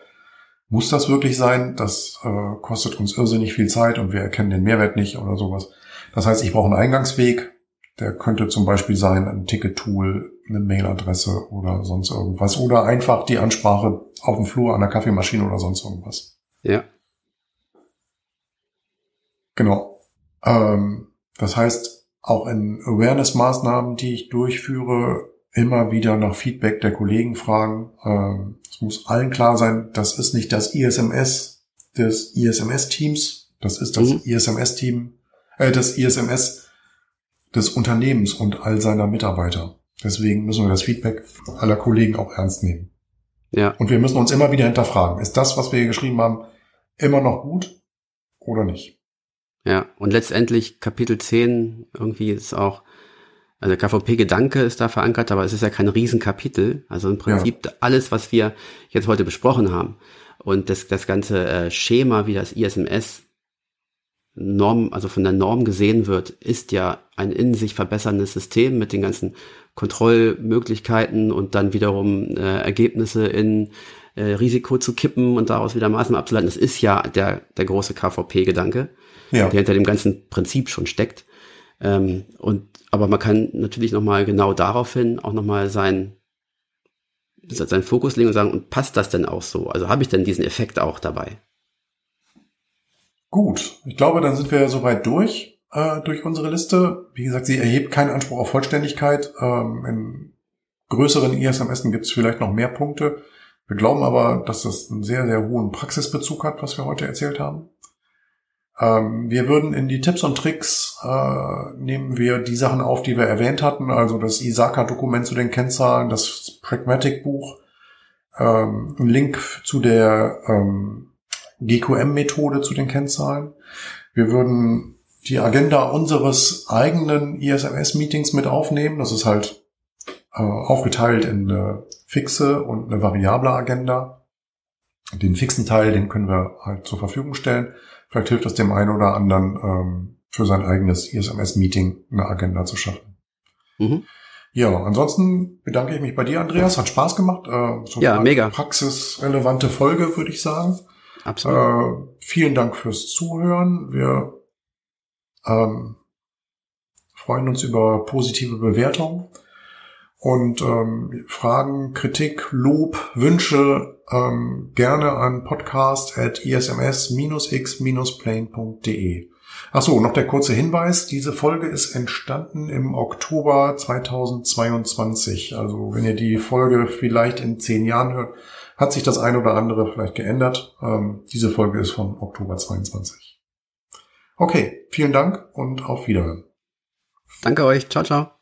muss das wirklich sein? Das äh, kostet uns irrsinnig viel Zeit und wir erkennen den Mehrwert nicht oder sowas. Das heißt, ich brauche einen Eingangsweg. Der könnte zum Beispiel sein ein Ticket-Tool, eine Mailadresse oder sonst irgendwas. Oder einfach die Ansprache auf dem Flur an der Kaffeemaschine oder sonst irgendwas. Ja. Genau. Ähm, das heißt, auch in Awareness-Maßnahmen, die ich durchführe, immer wieder nach Feedback der Kollegen fragen. Ähm, es muss allen klar sein, das ist nicht das ISMS des ISMS-Teams, das ist das mhm. ISMS-Team äh, das ISMS des Unternehmens und all seiner Mitarbeiter. Deswegen müssen wir das Feedback aller Kollegen auch ernst nehmen. Ja. Und wir müssen uns immer wieder hinterfragen, ist das, was wir hier geschrieben haben, immer noch gut oder nicht? Ja, und letztendlich Kapitel 10 irgendwie ist auch, also KVP-Gedanke ist da verankert, aber es ist ja kein Riesenkapitel. Also im Prinzip ja. alles, was wir jetzt heute besprochen haben und das, das ganze äh, Schema, wie das ISMS Norm, also von der Norm gesehen wird, ist ja ein in sich verbesserndes System mit den ganzen Kontrollmöglichkeiten und dann wiederum äh, Ergebnisse in äh, Risiko zu kippen und daraus wieder Maßnahmen abzuleiten. Das ist ja der, der große KVP-Gedanke, ja. der hinter dem ganzen Prinzip schon steckt. Ähm, und, aber man kann natürlich nochmal genau daraufhin auch nochmal sein, seinen Fokus legen und sagen, und passt das denn auch so? Also habe ich denn diesen Effekt auch dabei? Gut, ich glaube, dann sind wir soweit durch äh, durch unsere Liste. Wie gesagt, sie erhebt keinen Anspruch auf Vollständigkeit. Ähm, in größeren ISMS gibt es vielleicht noch mehr Punkte. Wir glauben aber, dass das einen sehr, sehr hohen Praxisbezug hat, was wir heute erzählt haben. Ähm, wir würden in die Tipps und Tricks äh, nehmen wir die Sachen auf, die wir erwähnt hatten, also das ISACA-Dokument zu den Kennzahlen, das Pragmatic-Buch, ähm, ein Link zu der ähm, GQM-Methode zu den Kennzahlen. Wir würden die Agenda unseres eigenen ISMS-Meetings mit aufnehmen. Das ist halt äh, aufgeteilt in eine fixe und eine variable Agenda. Den fixen Teil, den können wir halt zur Verfügung stellen. Vielleicht hilft es dem einen oder anderen, ähm, für sein eigenes ISMS-Meeting eine Agenda zu schaffen. Mhm. Ja, ansonsten bedanke ich mich bei dir, Andreas. Hat Spaß gemacht. Äh, so ja, mega. Praxisrelevante Folge, würde ich sagen. Absolut. Äh, vielen Dank fürs Zuhören. Wir ähm, freuen uns über positive Bewertungen. Und ähm, Fragen, Kritik, Lob, Wünsche ähm, gerne an podcast at isms-x-plane.de. Achso, noch der kurze Hinweis. Diese Folge ist entstanden im Oktober 2022. Also wenn ihr die Folge vielleicht in zehn Jahren hört, hat sich das ein oder andere vielleicht geändert. Ähm, diese Folge ist von Oktober 22. Okay, vielen Dank und auf Wiederhören. Danke euch. Ciao, ciao.